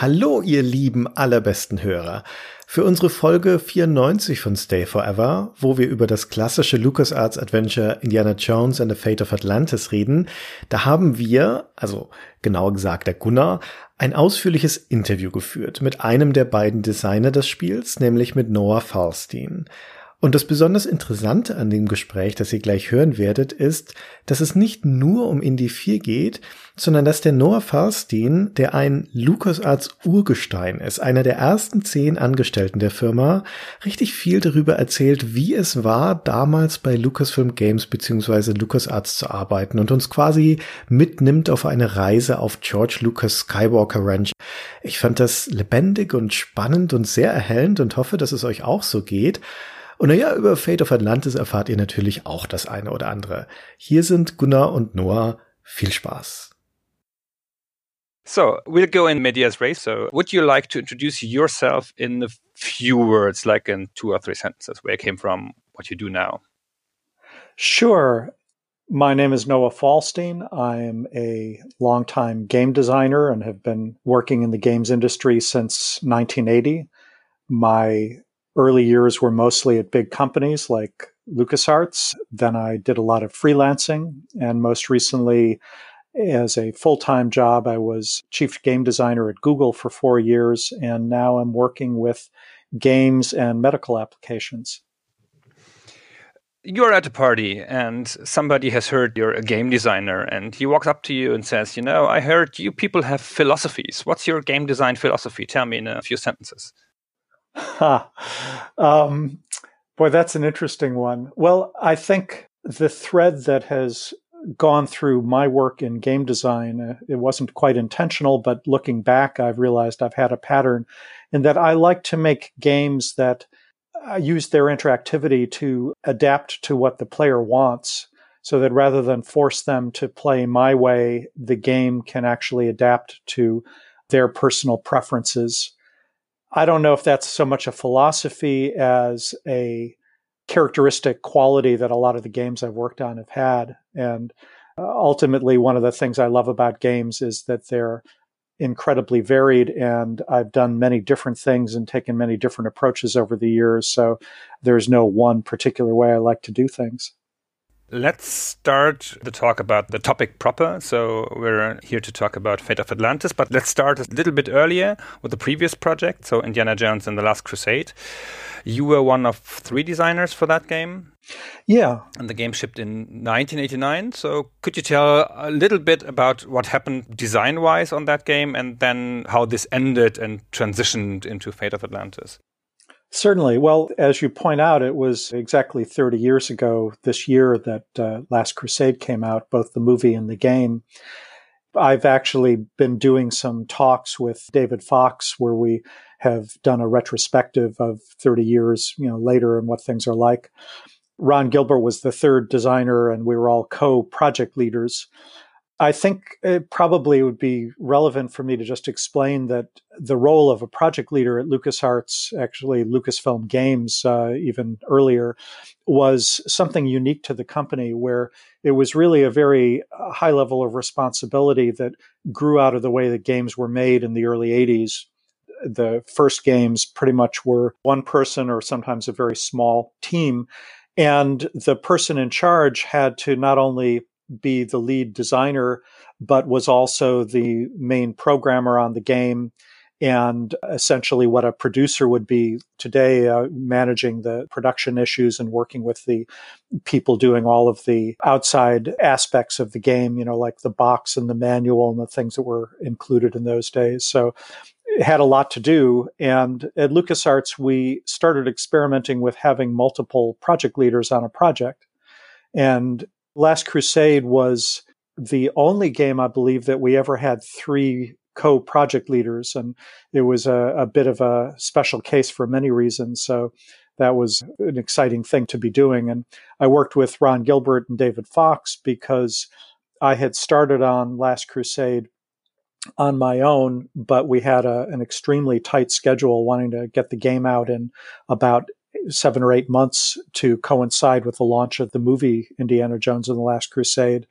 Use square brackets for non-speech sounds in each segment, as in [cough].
Hallo, ihr lieben allerbesten Hörer. Für unsere Folge 94 von Stay Forever, wo wir über das klassische LucasArts Adventure Indiana Jones and the Fate of Atlantis reden, da haben wir, also genauer gesagt der Gunnar, ein ausführliches Interview geführt mit einem der beiden Designer des Spiels, nämlich mit Noah Falstein. Und das besonders Interessante an dem Gespräch, das ihr gleich hören werdet, ist, dass es nicht nur um Indie 4 geht, sondern dass der Noah Falstein, der ein LucasArts Urgestein ist, einer der ersten zehn Angestellten der Firma, richtig viel darüber erzählt, wie es war, damals bei Lucasfilm Games bzw. LucasArts zu arbeiten und uns quasi mitnimmt auf eine Reise auf George Lucas Skywalker Ranch. Ich fand das lebendig und spannend und sehr erhellend und hoffe, dass es euch auch so geht. Und naja, über Fate of Atlantis erfahrt ihr natürlich auch das eine oder andere. Hier sind Gunnar und Noah. Viel Spaß. So we'll go in medias res. So would you like to introduce yourself in a few words, like in two or three sentences, where you came from, what you do now? Sure. My name is Noah Falstein. I am a longtime game designer and have been working in the games industry since 1980. My early years were mostly at big companies like LucasArts. Then I did a lot of freelancing. And most recently, as a full time job, I was chief game designer at Google for four years. And now I'm working with games and medical applications. You're at a party and somebody has heard you're a game designer and he walks up to you and says, You know, I heard you people have philosophies. What's your game design philosophy? Tell me in a few sentences. [laughs] um, boy, that's an interesting one. Well, I think the thread that has gone through my work in game design, uh, it wasn't quite intentional, but looking back, I've realized I've had a pattern in that I like to make games that uh, use their interactivity to adapt to what the player wants. So that rather than force them to play my way, the game can actually adapt to their personal preferences. I don't know if that's so much a philosophy as a characteristic quality that a lot of the games I've worked on have had. And uh, ultimately, one of the things I love about games is that they're incredibly varied and I've done many different things and taken many different approaches over the years. So there's no one particular way I like to do things. Let's start the talk about the topic proper. So, we're here to talk about Fate of Atlantis, but let's start a little bit earlier with the previous project. So, Indiana Jones and the Last Crusade. You were one of three designers for that game. Yeah. And the game shipped in 1989. So, could you tell a little bit about what happened design wise on that game and then how this ended and transitioned into Fate of Atlantis? Certainly. Well, as you point out, it was exactly 30 years ago this year that uh, Last Crusade came out, both the movie and the game. I've actually been doing some talks with David Fox where we have done a retrospective of 30 years, you know, later and what things are like. Ron Gilbert was the third designer and we were all co-project leaders. I think it probably would be relevant for me to just explain that the role of a project leader at LucasArts, actually Lucasfilm Games, uh, even earlier, was something unique to the company where it was really a very uh, high level of responsibility that grew out of the way that games were made in the early 80s. The first games pretty much were one person or sometimes a very small team. And the person in charge had to not only be the lead designer, but was also the main programmer on the game and essentially what a producer would be today, uh, managing the production issues and working with the people doing all of the outside aspects of the game, you know, like the box and the manual and the things that were included in those days. So it had a lot to do. And at LucasArts, we started experimenting with having multiple project leaders on a project. And Last Crusade was the only game I believe that we ever had three co-project leaders, and it was a, a, bit of a special case for many reasons. So that was an exciting thing to be doing. And I worked with Ron Gilbert and David Fox because I had started on Last Crusade on my own, but we had a, an extremely tight schedule wanting to get the game out in about seven or eight months to coincide with the launch of the movie Indiana Jones and the Last Crusade.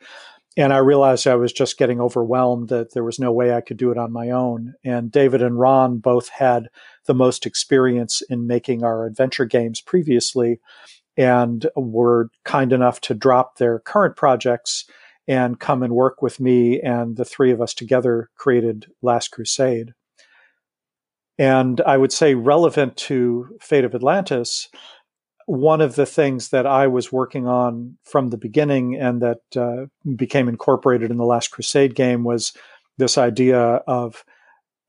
And I realized I was just getting overwhelmed that there was no way I could do it on my own. And David and Ron both had the most experience in making our adventure games previously and were kind enough to drop their current projects and come and work with me. And the three of us together created Last Crusade. And I would say, relevant to Fate of Atlantis, one of the things that I was working on from the beginning and that uh, became incorporated in the Last Crusade game was this idea of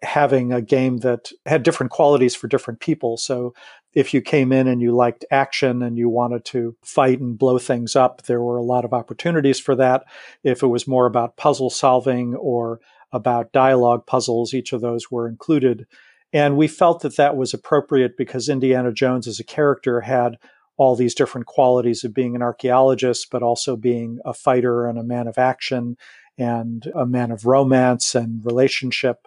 having a game that had different qualities for different people. So if you came in and you liked action and you wanted to fight and blow things up, there were a lot of opportunities for that. If it was more about puzzle solving or about dialogue puzzles, each of those were included. And we felt that that was appropriate because Indiana Jones as a character had all these different qualities of being an archaeologist, but also being a fighter and a man of action and a man of romance and relationship.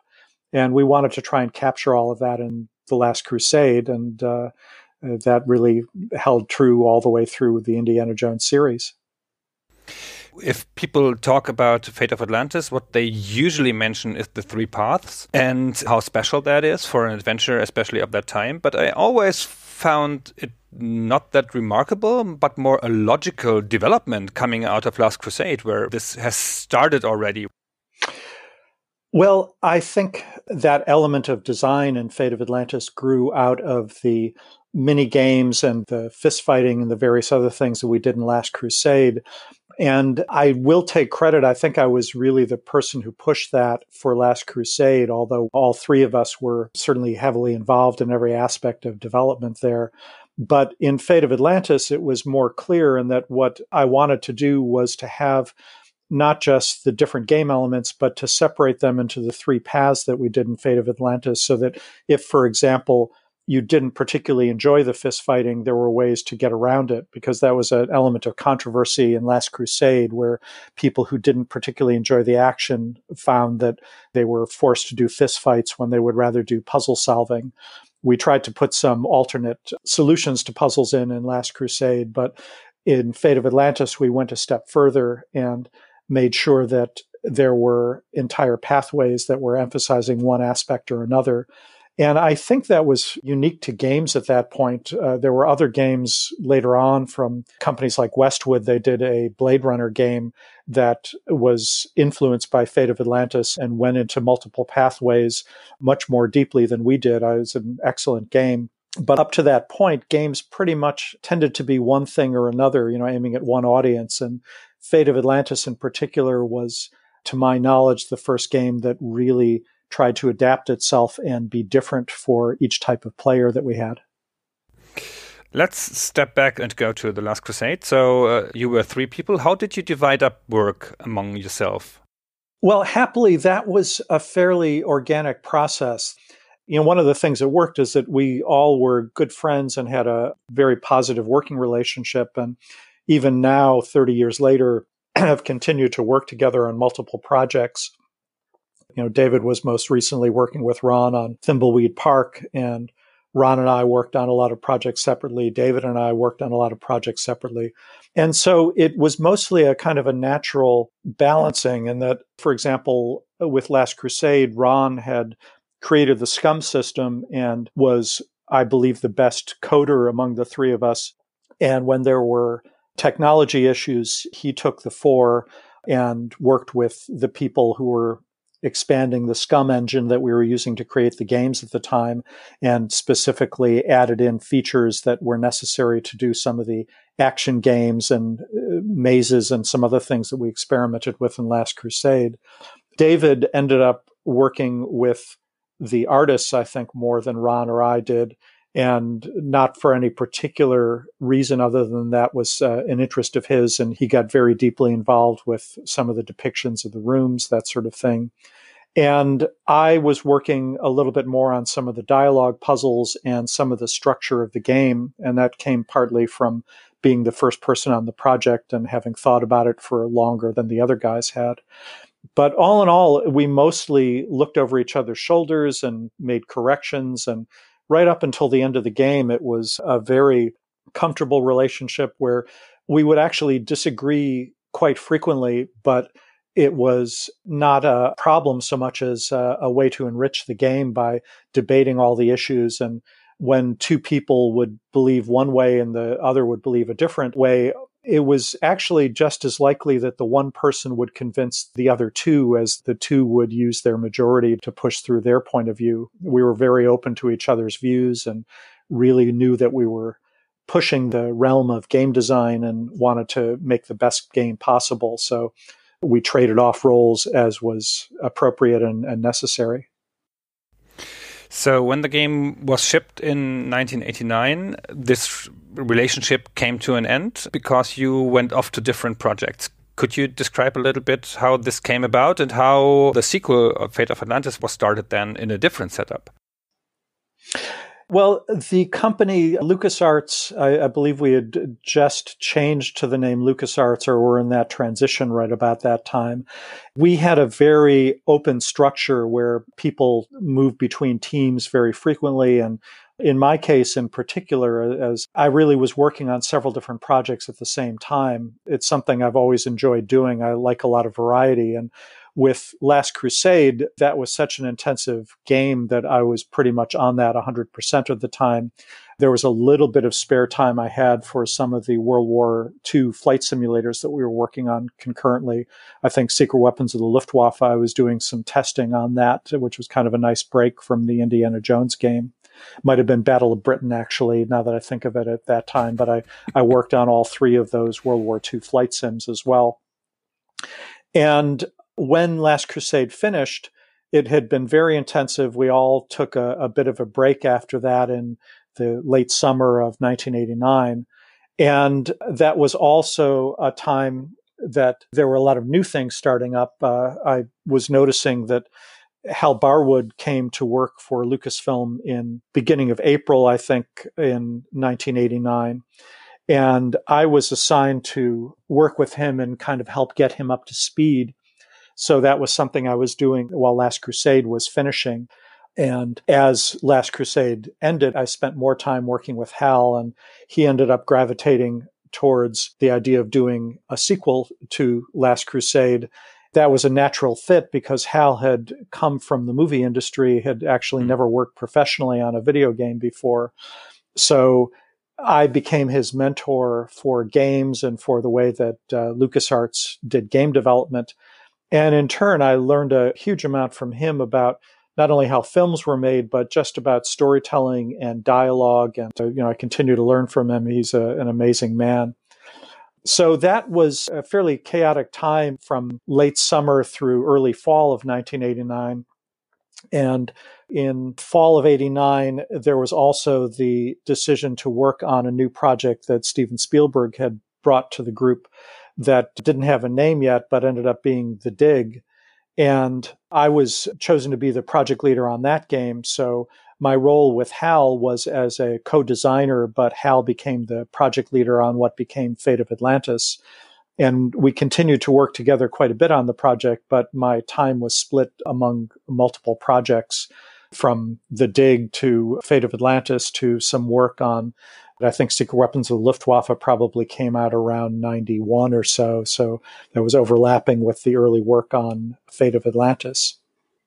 And we wanted to try and capture all of that in The Last Crusade. And uh, that really held true all the way through the Indiana Jones series if people talk about Fate of Atlantis, what they usually mention is the three paths and how special that is for an adventure, especially of that time. But I always found it not that remarkable, but more a logical development coming out of Last Crusade, where this has started already. Well, I think that element of design in Fate of Atlantis grew out of the mini games and the fist fighting and the various other things that we did in Last Crusade. And I will take credit. I think I was really the person who pushed that for Last Crusade, although all three of us were certainly heavily involved in every aspect of development there. But in Fate of Atlantis, it was more clear in that what I wanted to do was to have not just the different game elements, but to separate them into the three paths that we did in Fate of Atlantis so that if, for example, you didn't particularly enjoy the fist fighting, there were ways to get around it because that was an element of controversy in Last Crusade where people who didn't particularly enjoy the action found that they were forced to do fist fights when they would rather do puzzle solving. We tried to put some alternate solutions to puzzles in in Last Crusade, but in Fate of Atlantis, we went a step further and made sure that there were entire pathways that were emphasizing one aspect or another and I think that was unique to games at that point. Uh, there were other games later on from companies like Westwood. They did a Blade Runner game that was influenced by Fate of Atlantis and went into multiple pathways much more deeply than we did. It was an excellent game. But up to that point, games pretty much tended to be one thing or another, you know, aiming at one audience. And Fate of Atlantis in particular was, to my knowledge, the first game that really tried to adapt itself and be different for each type of player that we had. Let's step back and go to the Last Crusade. So uh, you were three people. How did you divide up work among yourself? Well, happily, that was a fairly organic process. You know, one of the things that worked is that we all were good friends and had a very positive working relationship. And even now, 30 years later, [clears throat] have continued to work together on multiple projects. You know, David was most recently working with Ron on Thimbleweed Park, and Ron and I worked on a lot of projects separately. David and I worked on a lot of projects separately. And so it was mostly a kind of a natural balancing in that, for example, with Last Crusade, Ron had created the SCUMM system and was, I believe, the best coder among the three of us. And when there were technology issues, he took the fore and worked with the people who were expanding the SCUMM engine that we were using to create the games at the time and specifically added in features that were necessary to do some of the action games and uh, mazes and some other things that we experimented with in Last Crusade. David ended up working with the artists, I think, more than Ron or I did. And not for any particular reason other than that was uh, an interest of his. And he got very deeply involved with some of the depictions of the rooms, that sort of thing. And I was working a little bit more on some of the dialogue puzzles and some of the structure of the game. And that came partly from being the first person on the project and having thought about it for longer than the other guys had. But all in all, we mostly looked over each other's shoulders and made corrections. And right up until the end of the game, it was a very comfortable relationship where we would actually disagree quite frequently, but it was not a problem so much as a, a way to enrich the game by debating all the issues. And when two people would believe one way and the other would believe a different way, it was actually just as likely that the one person would convince the other two as the two would use their majority to push through their point of view. We were very open to each other's views and really knew that we were pushing the realm of game design and wanted to make the best game possible. So we traded off roles as was appropriate and, and necessary. So when the game was shipped in 1989, this relationship came to an end because you went off to different projects. Could you describe a little bit how this came about and how the sequel of Fate of Atlantis was started then in a different setup? Well, the company LucasArts, I, I, believe we had just changed to the name LucasArts or were in that transition right about that time. We had a very open structure where people moved between teams very frequently. And in my case, in particular, as I really was working on several different projects at the same time, it's something I've always enjoyed doing. I like a lot of variety. And with Last Crusade, that was such an intensive game that I was pretty much on that 100% of the time. There was a little bit of spare time I had for some of the World War II flight simulators that we were working on concurrently. I think Secret Weapons of the Luftwaffe, I was doing some testing on that, which was kind of a nice break from the Indiana Jones game. Might have been Battle of Britain, actually, now that I think of it at that time, but I, I worked on all three of those World War II flight sims as well. And when Last Crusade finished, it had been very intensive. We all took a, a bit of a break after that in the late summer of 1989. And that was also a time that there were a lot of new things starting up. Uh, I was noticing that Hal Barwood came to work for Lucasfilm in beginning of April, I think, in 1989. And I was assigned to work with him and kind of help get him up to speed so that was something I was doing while Last Crusade was finishing. And as Last Crusade ended, I spent more time working with Hal, and he ended up gravitating towards the idea of doing a sequel to Last Crusade. That was a natural fit because Hal had come from the movie industry, had actually mm-hmm. never worked professionally on a video game before. So I became his mentor for games and for the way that uh, LucasArts did game development. And in turn, I learned a huge amount from him about not only how films were made, but just about storytelling and dialogue. And, uh, you know, I continue to learn from him. He's a, an amazing man. So that was a fairly chaotic time from late summer through early fall of 1989. And in fall of 89, there was also the decision to work on a new project that Steven Spielberg had brought to the group that didn't have a name yet, but ended up being The Dig. And I was chosen to be the project leader on that game. So my role with Hal was as a co designer, but Hal became the project leader on what became Fate of Atlantis. And we continued to work together quite a bit on the project, but my time was split among multiple projects from The Dig to Fate of Atlantis to some work on I think Secret Weapons of the Luftwaffe probably came out around 91 or so. So that was overlapping with the early work on Fate of Atlantis.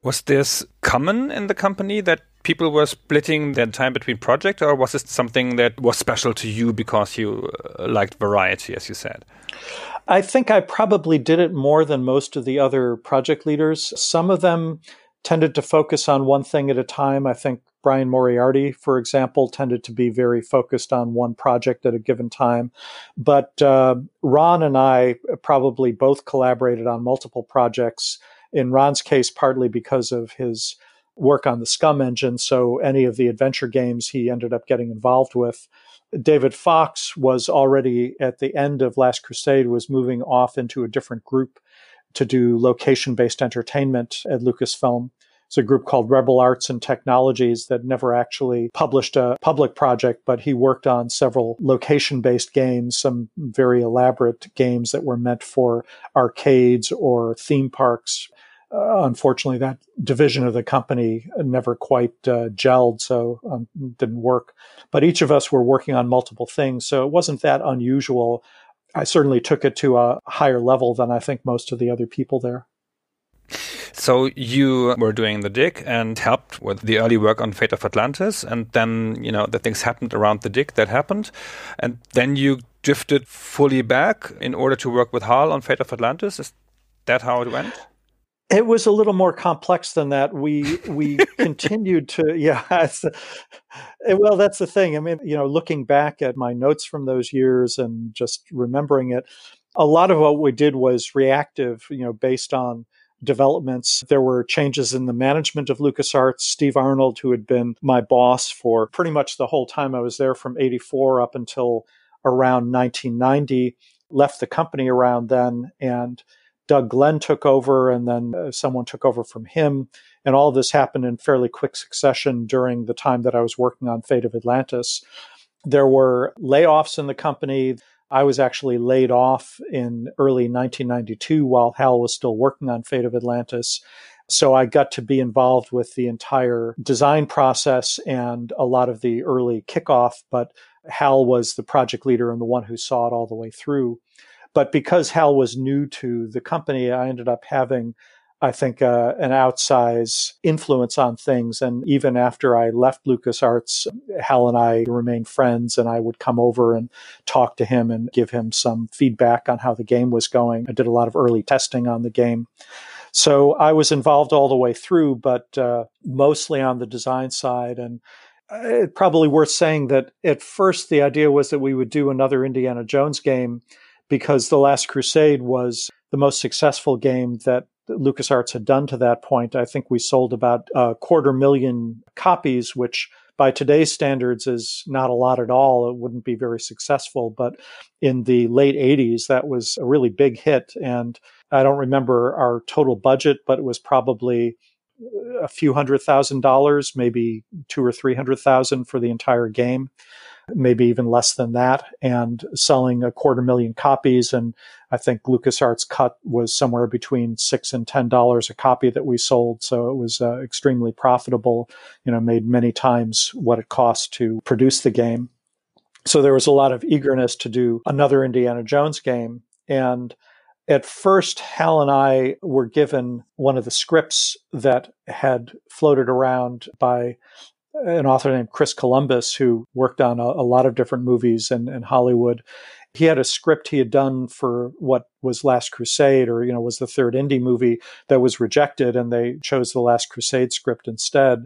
Was this common in the company that people were splitting their time between projects, or was it something that was special to you because you uh, liked variety, as you said? I think I probably did it more than most of the other project leaders. Some of them tended to focus on one thing at a time. I think Brian Moriarty, for example, tended to be very focused on one project at a given time. But uh, Ron and I probably both collaborated on multiple projects. In Ron's case, partly because of his work on the SCUMM engine. So any of the adventure games he ended up getting involved with. David Fox was already at the end of Last Crusade, was moving off into a different group to do location based entertainment at Lucasfilm. It's a group called Rebel Arts and Technologies that never actually published a public project, but he worked on several location based games, some very elaborate games that were meant for arcades or theme parks. Uh, unfortunately, that division of the company never quite uh, gelled, so um, didn't work. But each of us were working on multiple things, so it wasn't that unusual I certainly took it to a higher level than I think most of the other people there. So you were doing the dig and helped with the early work on Fate of Atlantis, and then you know the things happened around the dig that happened, and then you drifted fully back in order to work with Hal on Fate of Atlantis. Is that how it went? It was a little more complex than that. We we [laughs] continued to yeah. well, that's the thing. I mean, you know, looking back at my notes from those years and just remembering it, a lot of what we did was reactive. You know, based on developments. There were changes in the management of LucasArts. Steve Arnold, who had been my boss for pretty much the whole time I was there from 84 up until around 1990, left the company around then. And Doug Glenn took over, and then uh, someone took over from him. And all this happened in fairly quick succession during the time that I was working on Fate of Atlantis. There were layoffs in the company. I was actually laid off in early 1992 while Hal was still working on Fate of Atlantis. So I got to be involved with the entire design process and a lot of the early kickoff, but Hal was the project leader and the one who saw it all the way through. But because Hal was new to the company, I ended up having I think, uh, an outsize influence on things. And even after I left LucasArts, Hal and I remained friends, and I would come over and talk to him and give him some feedback on how the game was going. I did a lot of early testing on the game. So I was involved all the way through, but uh, mostly on the design side. And it's probably worth saying that at first the idea was that we would do another Indiana Jones game because The Last Crusade was the most successful game that LucasArts had done to that point. I think we sold about a quarter million copies, which by today's standards is not a lot at all. It wouldn't be very successful. But in the late 80s, that was a really big hit. And I don't remember our total budget, but it was probably uh, a few hundred thousand dollars, maybe two or three hundred thousand for the entire game maybe even less than that, and selling a quarter million copies. And I think LucasArts cut was somewhere between six and ten dollars a copy that we sold. So it was uh, extremely profitable. You know, made many times what it cost to produce the game. So there was a lot of eagerness to do another Indiana Jones game, and at first, Hal and I were given one of the scripts that had floated around by an author named Chris Columbus, who worked on a, a lot of different movies in, in, Hollywood. He had a script he had done for what was Last Crusade, or you know, was the third Indy movie that was rejected, and they chose the Last Crusade script instead.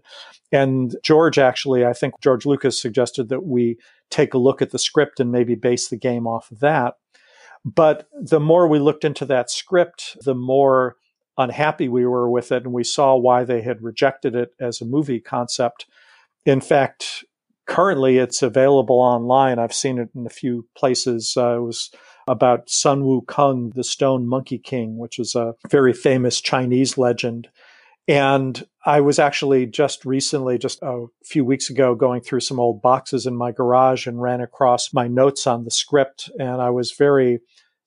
And George actually, I think George Lucas suggested that we take a look at the script and maybe base the game off of that. But the more we looked into that script, the more unhappy we were with it, and we saw why they had rejected it as a movie concept in fact, currently it's available online. I've seen it in a few places. Uh, it was about Sun Wukong, the Stone Monkey King, which is a very famous Chinese legend. And I was actually just recently, just a few weeks ago, going through some old boxes in my garage and ran across my notes on the script. And I was very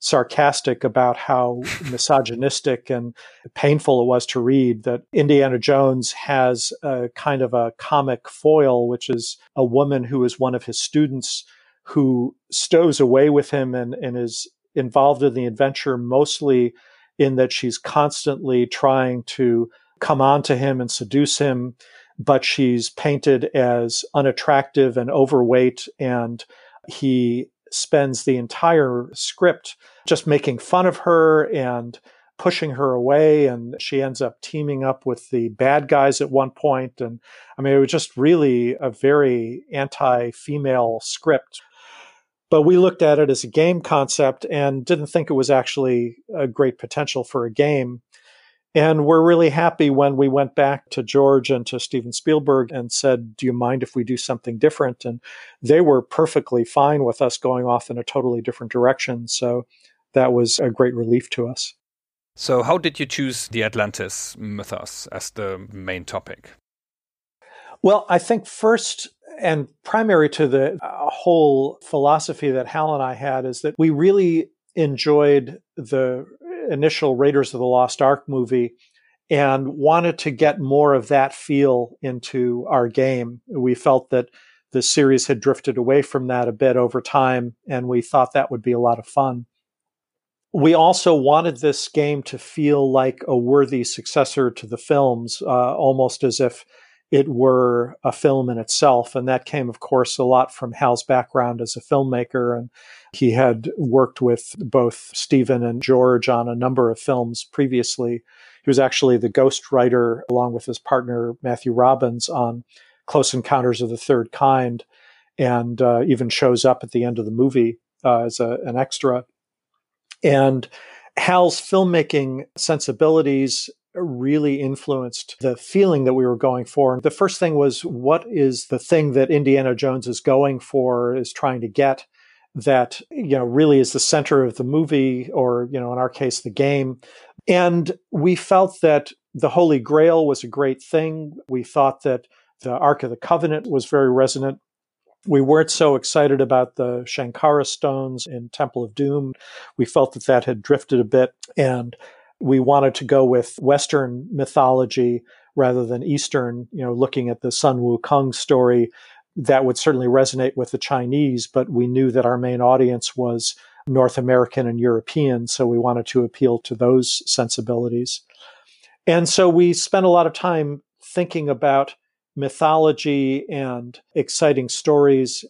sarcastic about how misogynistic and painful it was to read that Indiana Jones has a kind of a comic foil, which is a woman who is one of his students who stows away with him and, and is involved in the adventure mostly in that she's constantly trying to come on to him and seduce him, but she's painted as unattractive and overweight and he spends the entire script just making fun of her and pushing her away and she ends up teaming up with the bad guys at one point. and i mean it was just really a very anti-female script but we looked at it as a game concept and didn't think it was actually a great potential for a game and we're really happy when we went back to George and to Steven Spielberg and said, Do you mind if we do something different? And they were perfectly fine with us going off in a totally different direction. So that was a great relief to us. So, how did you choose the Atlantis mythos as the main topic? Well, I think first and primary to the uh, whole philosophy that Hal and I had is that we really enjoyed the initial Raiders of the Lost Ark movie and wanted to get more of that feel into our game. We felt that the series had drifted away from that a bit over time, and we thought that would be a lot of fun. We also wanted this game to feel like a worthy successor to the films, uh, almost as if it were a film in itself. And that came, of course, a lot from Hal's background as a filmmaker. And he had worked with both Steven and George on a number of films previously. He was actually the ghost writer, along with his partner, Matthew Robbins, on Close Encounters of the Third Kind, and uh, even shows up at the end of the movie uh, as a, an extra. And Hal's filmmaking sensibilities really influenced the feeling that we were going for. The first thing was what is the thing that Indiana Jones is going for, is trying to get that, you know, really is the center of the movie or, you know, in our case, the game. And we felt that the Holy Grail was a great thing. We thought that the Ark of the Covenant was very resonant. We weren't so excited about the Shankara stones in Temple of Doom. We felt that that had drifted a bit. And we wanted to go with Western mythology rather than Eastern, you know, looking at the Sun Wukong story. That would certainly resonate with the Chinese, but we knew that our main audience was North American and European, so we wanted to appeal to those sensibilities. And so we spent a lot of time thinking about mythology and exciting stories.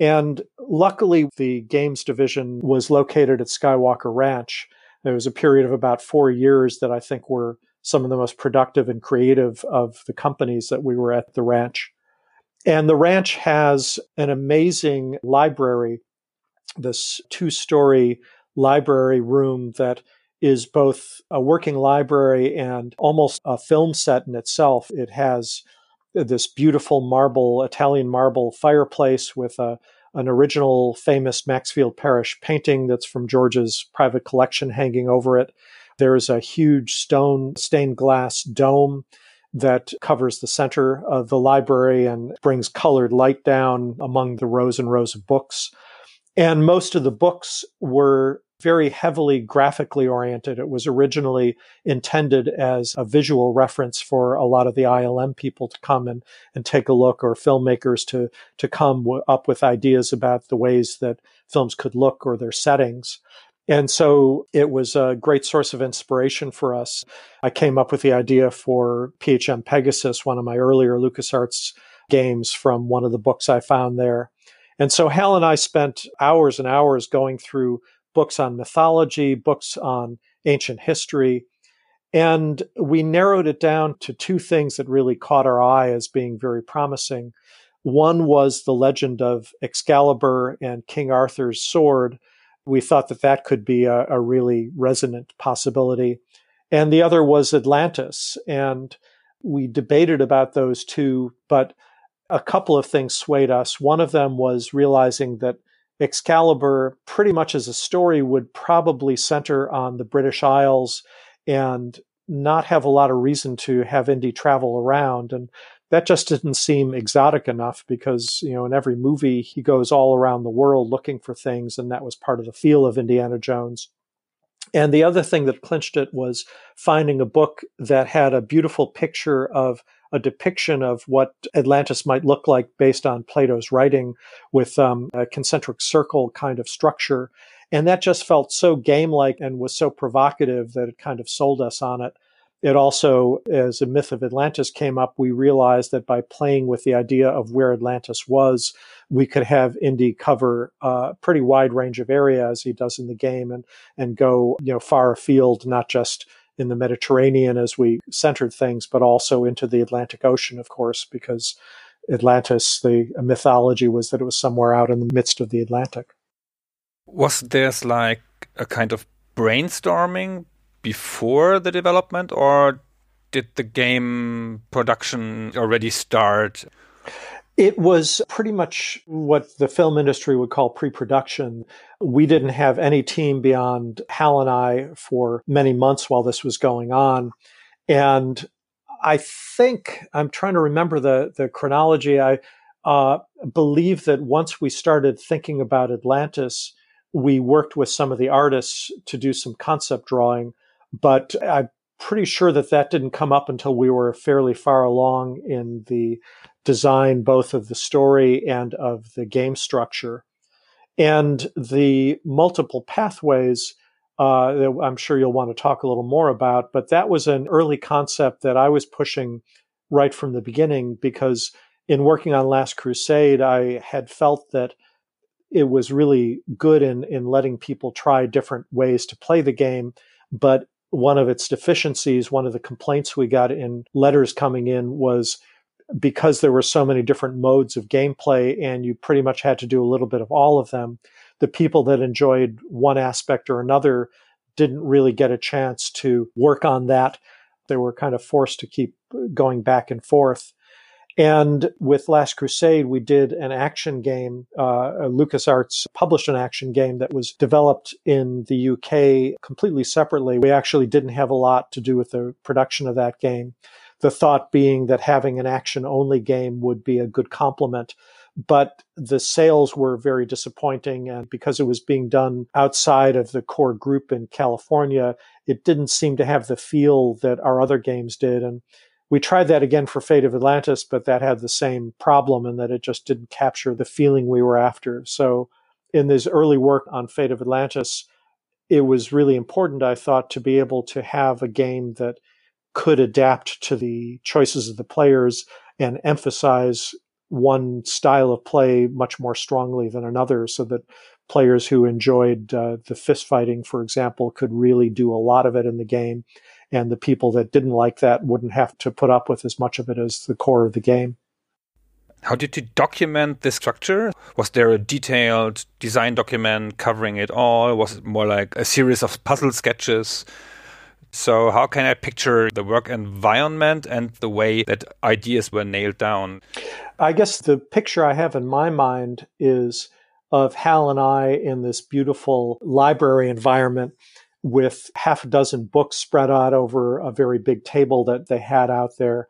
And luckily, the games division was located at Skywalker Ranch, there was a period of about four years that I think were some of the most productive and creative of the companies that we were at the ranch. And the ranch has an amazing library, this two story library room that is both a working library and almost a film set in itself. It has this beautiful marble, Italian marble fireplace with a an original famous Maxfield Parrish painting that's from George's private collection hanging over it. There is a huge stone stained glass dome that covers the center of the library and brings colored light down among the rows and rows of books. And most of the books were very heavily graphically oriented. It was originally intended as a visual reference for a lot of the ILM people to come and, and take a look or filmmakers to, to come w- up with ideas about the ways that films could look or their settings. And so it was a great source of inspiration for us. I came up with the idea for PHM Pegasus, one of my earlier LucasArts games from one of the books I found there. And so Hal and I spent hours and hours going through books on mythology, books on ancient history. And we narrowed it down to two things that really caught our eye as being very promising. One was the legend of Excalibur and King Arthur's sword. We thought that that could be a, a really resonant possibility. And the other was Atlantis. And we debated about those two, but a couple of things swayed us. One of them was realizing that Excalibur, pretty much as a story, would probably center on the British Isles and not have a lot of reason to have Indy travel around. And that just didn't seem exotic enough because, you know, in every movie, he goes all around the world looking for things. And that was part of the feel of Indiana Jones. And the other thing that clinched it was finding a book that had a beautiful picture of a depiction of what Atlantis might look like based on Plato's writing with um, a concentric circle kind of structure. And that just felt so game like and was so provocative that it kind of sold us on it. It also, as the myth of Atlantis came up, we realized that by playing with the idea of where Atlantis was, we could have Indy cover a pretty wide range of area as he does in the game and, and go, you know, far afield, not just in the Mediterranean as we centered things, but also into the Atlantic Ocean, of course, because Atlantis, the mythology was that it was somewhere out in the midst of the Atlantic. Was there like a kind of brainstorming before the development, or did the game production already start? It was pretty much what the film industry would call pre production. We didn't have any team beyond Hal and I for many months while this was going on. And I think I'm trying to remember the, the chronology. I uh, believe that once we started thinking about Atlantis, we worked with some of the artists to do some concept drawing. But I'm pretty sure that that didn't come up until we were fairly far along in the design both of the story and of the game structure. And the multiple pathways uh, that I'm sure you'll want to talk a little more about. But that was an early concept that I was pushing right from the beginning because in working on Last Crusade, I had felt that it was really good in, in letting people try different ways to play the game. But one of its deficiencies, one of the complaints we got in letters coming in was because there were so many different modes of gameplay and you pretty much had to do a little bit of all of them, the people that enjoyed one aspect or another didn't really get a chance to work on that. They were kind of forced to keep going back and forth. And with Last Crusade, we did an action game. Uh, LucasArts published an action game that was developed in the UK completely separately. We actually didn't have a lot to do with the production of that game. The thought being that having an action only game would be a good complement but the sales were very disappointing. And because it was being done outside of the core group in California, it didn't seem to have the feel that our other games did. And we tried that again for Fate of Atlantis, but that had the same problem in that it just didn't capture the feeling we were after. So in this early work on Fate of Atlantis, it was really important, I thought, to be able to have a game that could adapt to the choices of the players and emphasize one style of play much more strongly than another so that players who enjoyed uh, the fist fighting, for example, could really do a lot of it in the game. And the people that didn't like that wouldn't have to put up with as much of it as the core of the game. How did you document this structure? Was there a detailed design document covering it all? Was it more like a series of puzzle sketches? So, how can I picture the work environment and the way that ideas were nailed down? I guess the picture I have in my mind is of Hal and I in this beautiful library environment with half a dozen books spread out over a very big table that they had out there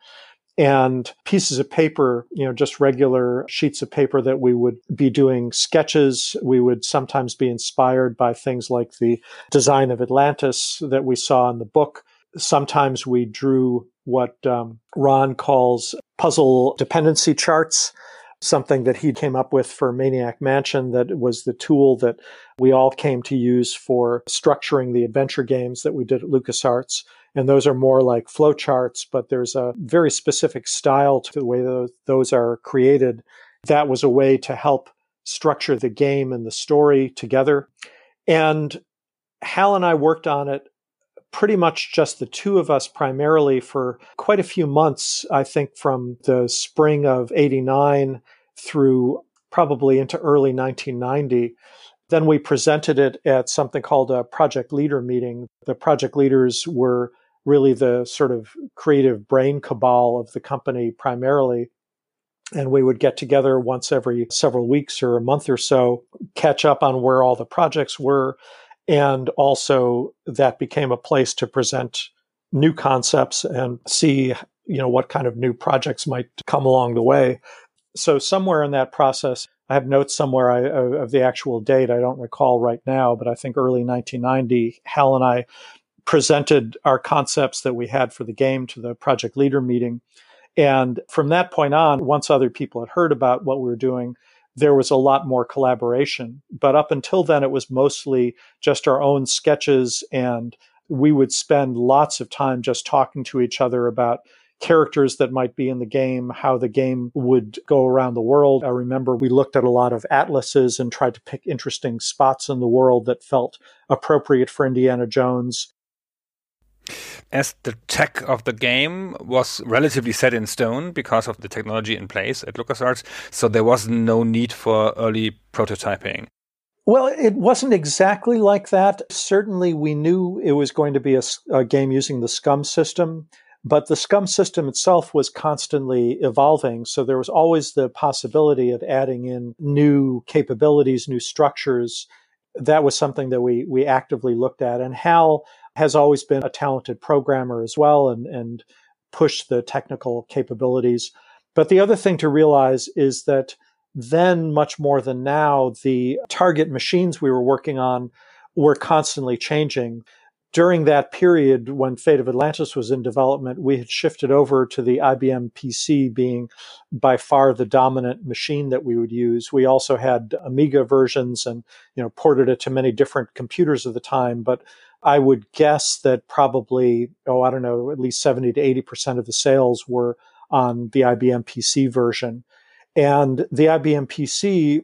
and pieces of paper, you know, just regular sheets of paper that we would be doing sketches. We would sometimes be inspired by things like the design of Atlantis that we saw in the book. Sometimes we drew what um, Ron calls puzzle dependency charts, something that he came up with for Maniac Mansion that was the tool that we all came to use for structuring the adventure games that we did at LucasArts. And those are more like flowcharts, but there's a very specific style to the way those, those are created. That was a way to help structure the game and the story together. And Hal and I worked on it pretty much just the two of us primarily for quite a few months, I think from the spring of 89 through probably into early 1990. Then we presented it at something called a project leader meeting. The project leaders were really the sort of creative brain cabal of the company primarily. And we would get together once every several weeks or a month or so, catch up on where all the projects were, and also that became a place to present new concepts and see you know what kind of new projects might come along the way. So somewhere in that process i have notes somewhere I, of the actual date. I don't recall right now but i think early 1990 hal and i presented our concepts that we had for the game to the project leader meeting and from that point on once other people had heard about what we were doing there was a lot more collaboration. But up until then, it was mostly just our own sketches, and we would spend lots of time just talking to each other about characters that might be in the game, how the game would go around the world. I remember we looked at a lot of atlases and tried to pick interesting spots in the world that felt appropriate for Indiana Jones as the tech of the game was relatively set in stone because of the technology in place at LucasArts, so there was no need for early prototyping. Well, it wasn't exactly like that. Certainly, we knew it was going to be a, a game using the SCUMM system, but the SCUMM system itself was constantly evolving. So there was always the possibility of adding in new capabilities, new structures. That was something that we we actively looked at. And Hal has always been a talented programmer as well and, and pushed the technical capabilities. But the other thing to realize is that then, much more than now, the target machines we were working on were constantly changing. during that period when Fate of Atlantis was in development, we had shifted over to the IBM PC being by far the dominant machine that we would use. We also had Amiga versions and, you know, ported it to many different computers of the time. But I would guess that probably, oh, I don't know, at least 70 to 80% of the sales were on the IBM PC version. And the IBM PC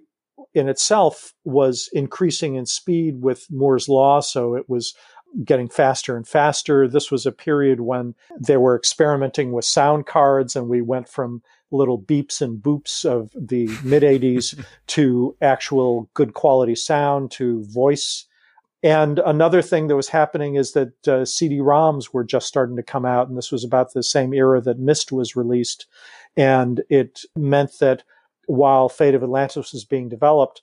in itself was increasing in speed with Moore's law. So it was getting faster and faster. This was a period when they were experimenting with sound cards, and we went from little beeps and boops of the mid 80s [laughs] to actual good quality sound to voice. And another thing that was happening is that uh, CD ROMs were just starting to come out, and this was about the same era that Myst was released. And it meant that while Fate of Atlantis was being developed,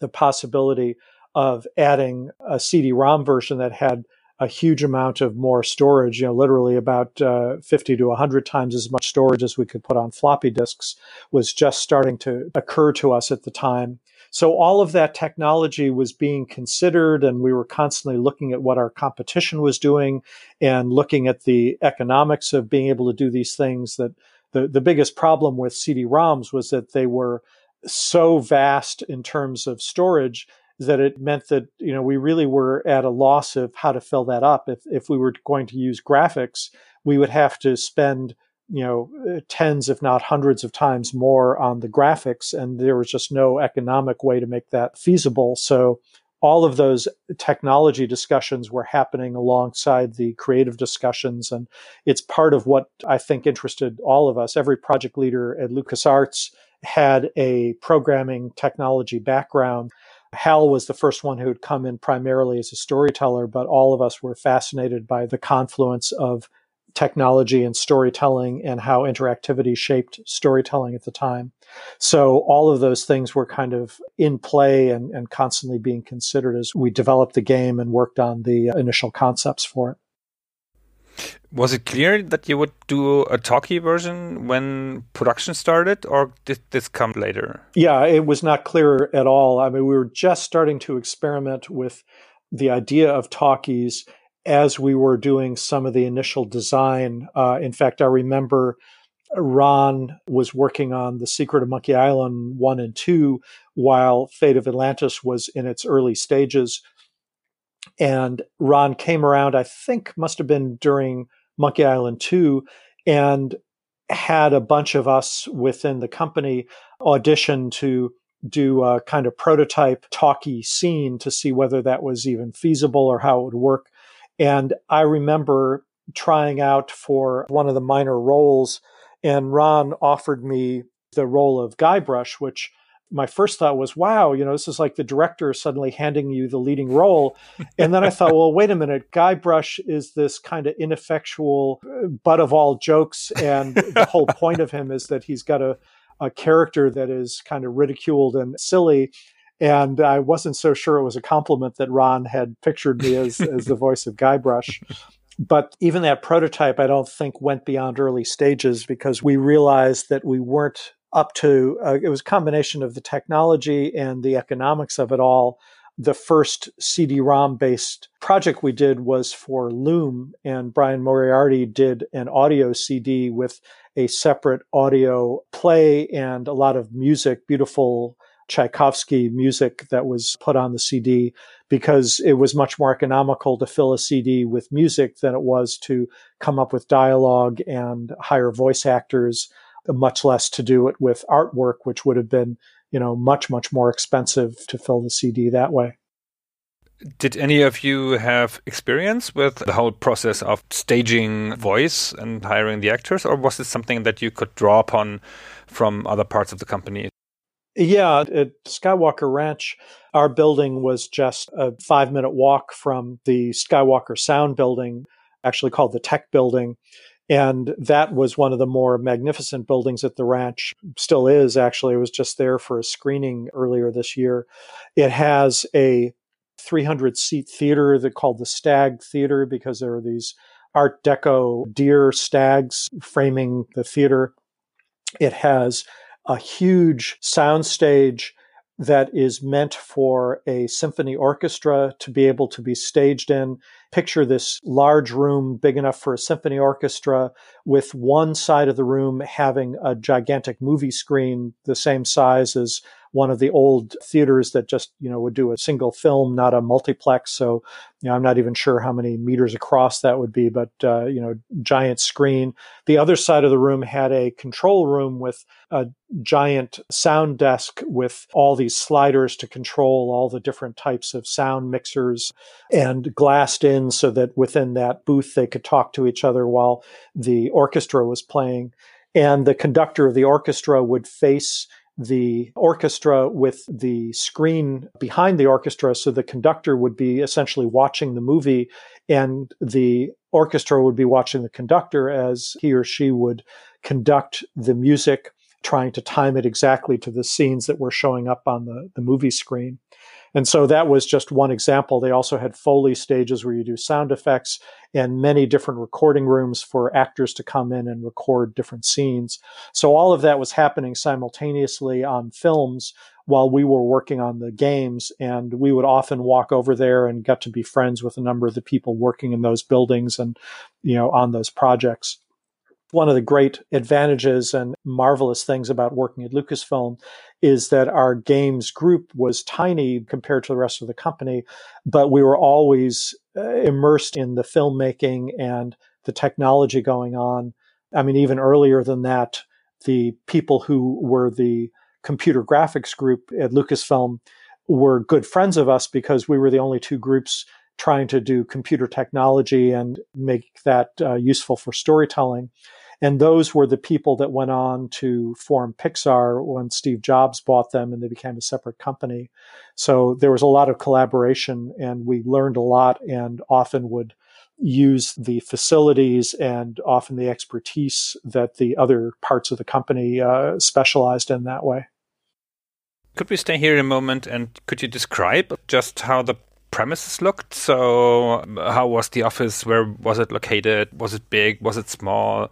the possibility of adding a CD-ROM version that had a huge amount of more storage, you know, literally about uh, 50 to 100 times as much storage as we could put on floppy disks was just starting to occur to us at the time. So all of that technology was being considered and we were constantly looking at what our competition was doing and looking at the economics of being able to do these things that the, the biggest problem with CD-ROMs was that they were so vast in terms of storage that it meant that you know we really were at a loss of how to fill that up. If if we were going to use graphics, we would have to spend you know uh, tens if not hundreds of times more on the graphics and there was just no economic way to make that feasible. So all of those technology discussions were happening alongside the creative discussions and it's part of what i think interested all of us. Every project leader at lucasarts had a programming technology background. Hal was the first one who had come in primarily as a storyteller, but all of us were fascinated by the confluence of technology and storytelling and how interactivity shaped storytelling at the time. So all of those things were kind of in play and, and constantly being considered as we developed the game and worked on the uh, initial concepts for it. Was it clear that you would do a talkie version when production started, or did this come later? Yeah, it was not clear at all. I mean, we were just starting to experiment with the idea of talkies as we were doing some of the initial design. Uh, in fact, I remember Ron was working on The Secret of Monkey Island 1 and 2 while Fate of Atlantis was in its early stages. And Ron came around, I think must have been during Monkey Island 2 and had a bunch of us within the company audition to do a kind of prototype talkie scene to see whether that was even feasible or how it would work. And I remember trying out for one of the minor roles, and Ron offered me the role of Guybrush, which my first thought was, wow, you know, this is like the director suddenly handing you the leading role. And then I thought, well, wait a minute. Guybrush is this kind of ineffectual uh, butt of all jokes. And the whole point of him is that he's got a, a character that is kind of ridiculed and silly. And I wasn't so sure it was a compliment that Ron had pictured me as, [laughs] as the voice of Guybrush. But even that prototype, I don't think went beyond early stages because we realized that we weren't up to uh, it was a combination of the technology and the economics of it all. The first CD-ROM based project we did was for Loom, and Brian Moriarty did an audio CD with a separate audio play and a lot of music, beautiful Tchaikovsky music that was put on the CD because it was much more economical to fill a CD with music than it was to come up with dialogue and hire voice actors much less to do it with artwork, which would have been, you know, much, much more expensive to fill the CD that way. Did any of you have experience with the whole process of staging voice and hiring the actors, or was it something that you could draw upon from other parts of the company? Yeah, at Skywalker Ranch, our building was just a five minute walk from the Skywalker Sound building, actually called the Tech Building. And that was one of the more magnificent buildings at the ranch. Still is, actually. I was just there for a screening earlier this year. It has a 300 seat theater that called the Stag Theater because there are these Art Deco deer stags framing the theater. It has a huge soundstage that is meant for a symphony orchestra to be able to be staged in. Picture this large room big enough for a symphony orchestra with one side of the room having a gigantic movie screen the same size as one of the old theaters that just, you know, would do a single film, not a multiplex. So, you know, I'm not even sure how many meters across that would be, but, uh, you know, giant screen. The other side of the room had a control room with a giant sound desk with all these sliders to control all the different types of sound mixers and glassed in so that within that booth they could talk to each other while the orchestra was playing. And the conductor of the orchestra would face the orchestra with the screen behind the orchestra. So the conductor would be essentially watching the movie and the orchestra would be watching the conductor as he or she would conduct the music, trying to time it exactly to the scenes that were showing up on the, the movie screen. And so that was just one example. They also had Foley stages where you do sound effects and many different recording rooms for actors to come in and record different scenes. So all of that was happening simultaneously on films while we were working on the games. And we would often walk over there and get to be friends with a number of the people working in those buildings and, you know, on those projects one of the great advantages and marvelous things about working at Lucasfilm is that our games group was tiny compared to the rest of the company, but we were always uh, immersed in the filmmaking and the technology going on. I mean, even earlier than that, the people who were the computer graphics group at Lucasfilm were good friends of us because we were the only two groups trying to do computer technology and make that uh, useful for storytelling. And those were the people that went on to form Pixar when Steve Jobs bought them and they became a separate company. So there was a lot of collaboration and we learned a lot and often would use the facilities and often the expertise that the other parts of the company uh, specialized in that way. Could we stay here a moment and could you describe just how the premises looked? So, how was the office? Where was it located? Was it big? Was it small?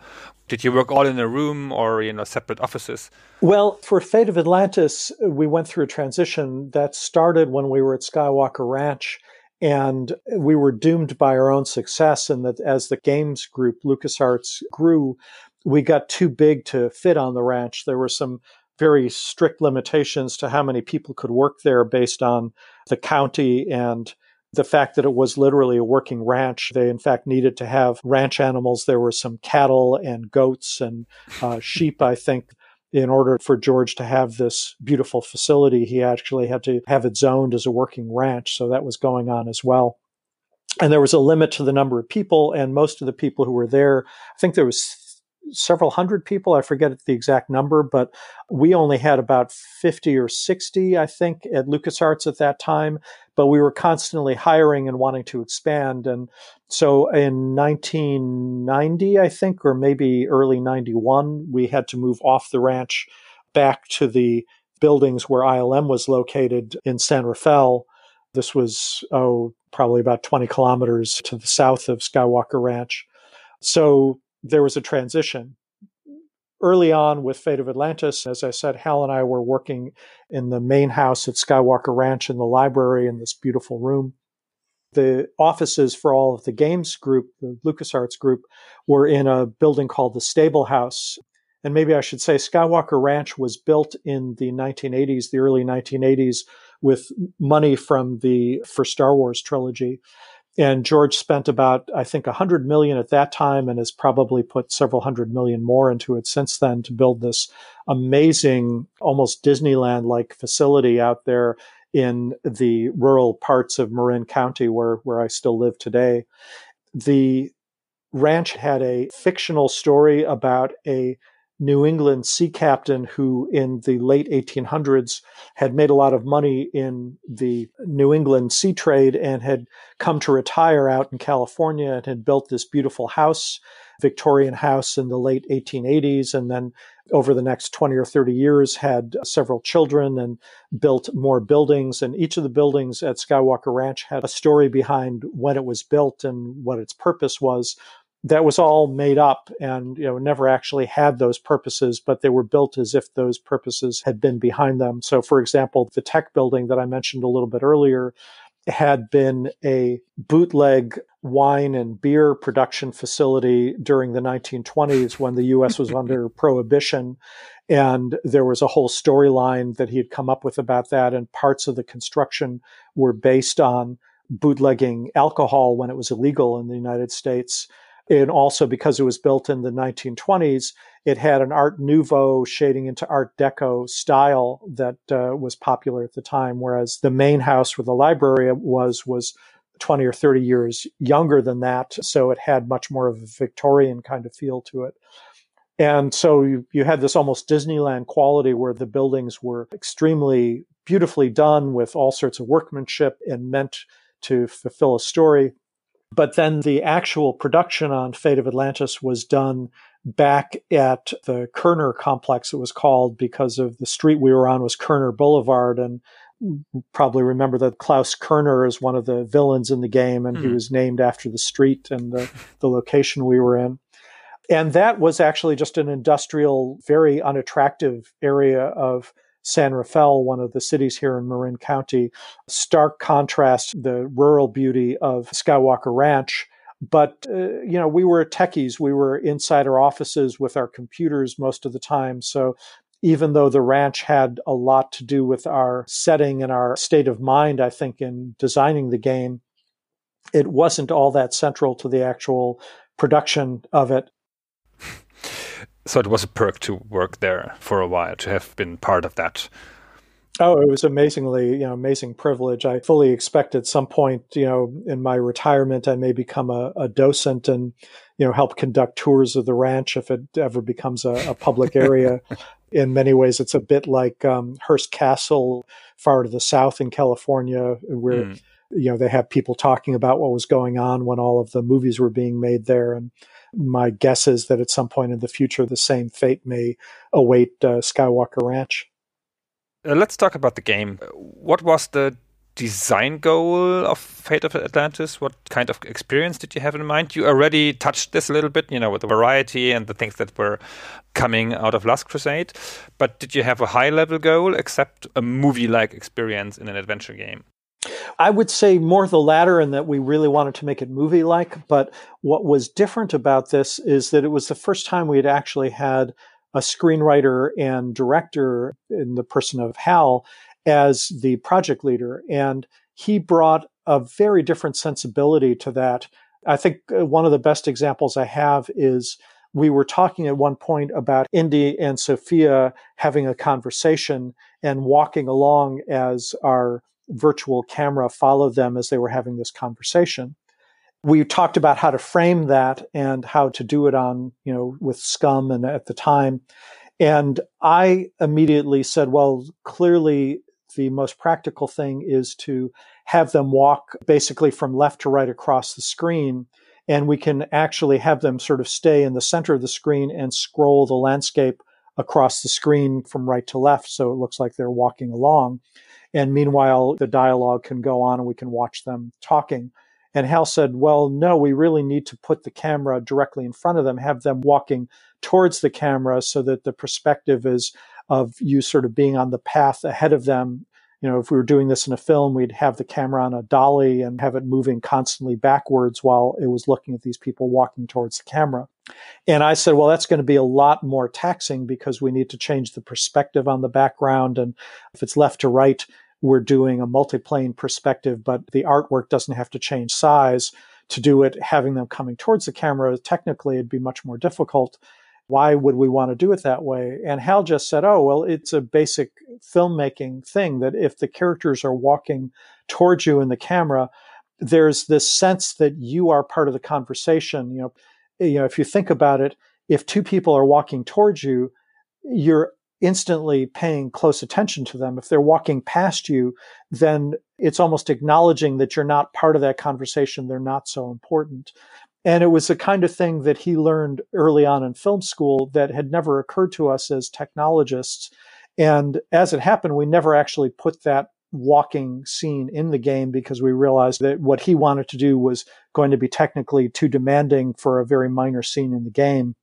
Did you work all in a room or you know separate offices? Well, for Fate of Atlantis, we went through a transition that started when we were at Skywalker Ranch, and we were doomed by our own success. And that as the games group, LucasArts, grew, we got too big to fit on the ranch. There were some very strict limitations to how many people could work there based on the county and the fact that it was literally a working ranch. They, in fact, needed to have ranch animals. There were some cattle and goats and uh, [laughs] sheep, I think. In order for George to have this beautiful facility, he actually had to have it zoned as a working ranch. So that was going on as well. And there was a limit to the number of people, and most of the people who were there, I think there was several hundred people. I forget the exact number, but we only had about 50 or 60, I think, at LucasArts at that time. But we were constantly hiring and wanting to expand. And so in 1990, I think, or maybe early 91, we had to move off the ranch back to the buildings where ILM was located in San Rafael. This was, oh, probably about 20 kilometers to the south of Skywalker Ranch. So there was a transition. Early on with Fate of Atlantis, as I said, Hal and I were working in the main house at Skywalker Ranch in the library in this beautiful room. The offices for all of the games group, the LucasArts group, were in a building called the Stable House. And maybe I should say Skywalker Ranch was built in the 1980s, the early 1980s, with money from the for Star Wars trilogy. And George spent about, I think, a hundred million at that time and has probably put several hundred million more into it since then to build this amazing, almost Disneyland like facility out there in the rural parts of Marin County where, where I still live today. The ranch had a fictional story about a New England sea captain who, in the late 1800s, had made a lot of money in the New England sea trade and had come to retire out in California and had built this beautiful house, Victorian house, in the late 1880s. And then over the next 20 or 30 years, had several children and built more buildings. And each of the buildings at Skywalker Ranch had a story behind when it was built and what its purpose was that was all made up and you know never actually had those purposes but they were built as if those purposes had been behind them so for example the tech building that i mentioned a little bit earlier had been a bootleg wine and beer production facility during the 1920s when the US was [laughs] under prohibition. And there was a whole storyline that he had come up with about that. And parts of the construction were based on bootlegging alcohol when it was illegal in the United States. And also because it was built in the 1920s, it had an Art Nouveau shading into Art Deco style that uh, was popular at the time. Whereas the main house where the library was was 20 or 30 years younger than that. So it had much more of a Victorian kind of feel to it. And so you, you had this almost Disneyland quality where the buildings were extremely beautifully done with all sorts of workmanship and meant to fulfill a story. But then the actual production on Fate of Atlantis was done back at the Kerner complex, it was called because of the street we were on was Kerner Boulevard. And probably remember that Klaus Kerner is one of the villains in the game, and mm. he hmm. was named after the street and the, the location we were in. And that was actually just an industrial, very unattractive area of San Rafael, one of the cities here in Marin County. Stark contrast, the rural beauty of Skywalker Ranch. But, uh, you know, we were techies. We were inside our offices with our computers most of the time. So even though the ranch had a lot to do with our setting and our state of mind, I think, in designing the game, it wasn't all that central to the actual production of it. So it was a perk to work there for a while, to have been part of that. Oh, it was amazingly, you know, amazing privilege. I fully expect at some point, you know, in my retirement, I may become a, a docent and, you know, help conduct tours of the ranch if it ever becomes a, a public [laughs] area. in many ways, it's a bit like um, Hearst Castle, far to the south in California, where mm. you know they have people talking about what was going on when all of the movies were being made there. And my guess is that at some point in the future, the same fate may await uh, Skywalker Ranch. Uh, let's talk about the game. What was the design goal of Fate of Atlantis? What kind of experience did you have in mind? You already touched this a little bit, you know, with the variety and the things that were coming out of Last Crusade. But did you have a high level goal except a movie like experience in an adventure game? I would say more the latter, in that we really wanted to make it movie like. But what was different about this is that it was the first time we had actually had a screenwriter and director in the person of Hal as the project leader. And he brought a very different sensibility to that. I think uh, one of the best examples I have is we were talking at one point about Indy and Sophia having a conversation and walking along as our virtual camera followed them as they were having this conversation. We talked about how to frame that and how to do it on, you know, with SCUMM and at the time. And I immediately said, well, clearly the most practical thing is to have them walk basically from left to right across the screen. And we can actually have them sort of stay in the center of the screen and scroll the landscape across the screen from right to left. So it looks like they're walking along. And meanwhile, the dialogue can go on and we can watch them talking. And Hal said, well, no, we really need to put the camera directly in front of them, have them walking towards the camera so that the perspective is of you sort of being on the path ahead of them. You know, if we were doing this in a film, we'd have the camera on a dolly and have it moving constantly backwards while it was looking at these people walking towards the camera. And I said, well, that's going to be a lot more taxing because we need to change the perspective on the background. And if it's left to right, we're doing a multiplane perspective, but the artwork doesn't have to change size to do it, having them coming towards the camera. Technically, it'd be much more difficult why would we want to do it that way? And Hal just said, oh, well, it's a basic filmmaking thing that if the characters are walking towards you in the camera, there's this sense that you are part of the conversation. You know, you know, if you think about it, if two people are walking towards you, you're instantly paying close attention to them. If they're walking past you, then it's almost acknowledging that you're not part of that conversation. They're not so important. And it was the kind of thing that he learned early on in film school that had never occurred to us as technologists. And as it happened, we never actually put that walking scene in the game because we realized that what he wanted to do was going to be technically too demanding for a very minor scene in the game.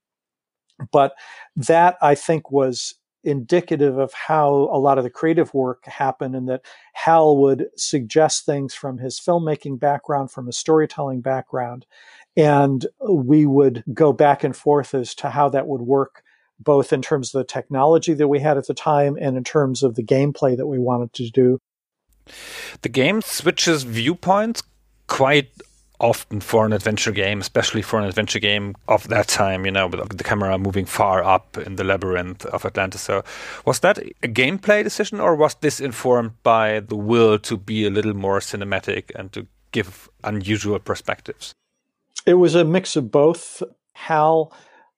But that I think was indicative of how a lot of the creative work happened and that Hal would suggest things from his filmmaking background, from his storytelling background. And we would go back and forth as to how that would work, both in terms of the technology that we had at the time and in terms of the gameplay that we wanted to do. The game switches viewpoints quite often for an adventure game, especially for an adventure game of that time, you know, with the camera moving far up in the labyrinth of Atlantis. So, was that a gameplay decision, or was this informed by the will to be a little more cinematic and to give unusual perspectives? It was a mix of both. Hal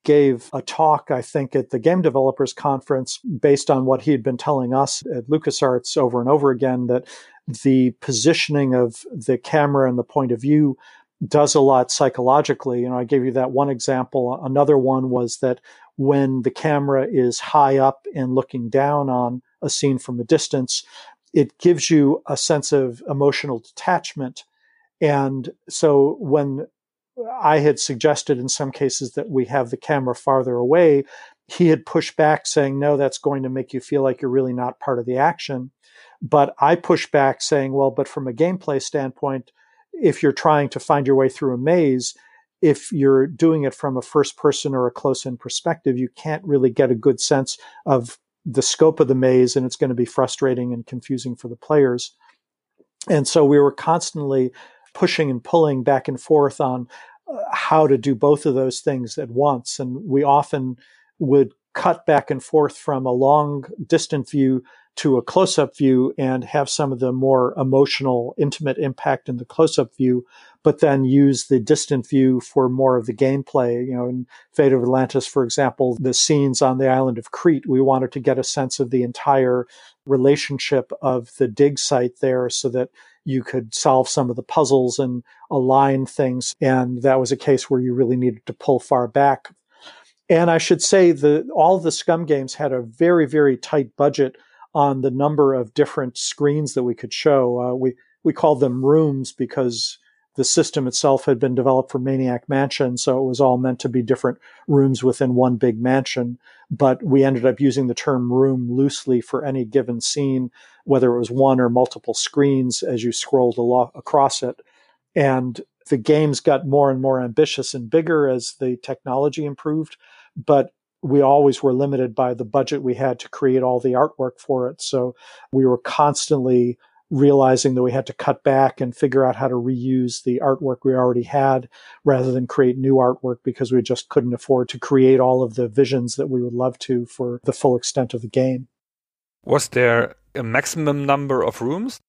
gave a talk, I think, at the Game Developers Conference based on what he had been telling us at LucasArts over and over again that the positioning of the camera and the point of view does a lot psychologically. You know, I gave you that one example. Another one was that when the camera is high up and looking down on a scene from a distance, it gives you a sense of emotional detachment. And so when I had suggested in some cases that we have the camera farther away, he had pushed back saying, no, that's going to make you feel like you're really not part of the action. But I pushed back saying, well, but from a gameplay standpoint, if you're trying to find your way through a maze, if you're doing it from a first person or a close in perspective, you can't really get a good sense of the scope of the maze and it's going to be frustrating and confusing for the players. And so we were constantly pushing and pulling back and forth on uh, how to do both of those things at once. And we often would cut back and forth from a long distant view to a close up view and have some of the more emotional, intimate impact in the close up view, but then use the distant view for more of the gameplay. You know, in Fate of Atlantis, for example, the scenes on the island of Crete, we wanted to get a sense of the entire relationship of the dig site there so that you could solve some of the puzzles and align things. And that was a case where you really needed to pull far back. And I should say that all the SCUMM games had a very, very tight budget on the number of different screens that we could show. Uh, we we called them rooms because the system itself had been developed for Maniac Mansion, so it was all meant to be different rooms within one big mansion. But we ended up using the term room loosely for any given scene, whether it was one or multiple screens as you scrolled across it. And the games got more and more ambitious and bigger as the technology improved. But we always were limited by the budget we had to create all the artwork for it. So we were constantly realizing that we had to cut back and figure out how to reuse the artwork we already had rather than create new artwork because we just couldn't afford to create all of the visions that we would love to for the full extent of the game. Was there a maximum number of rooms?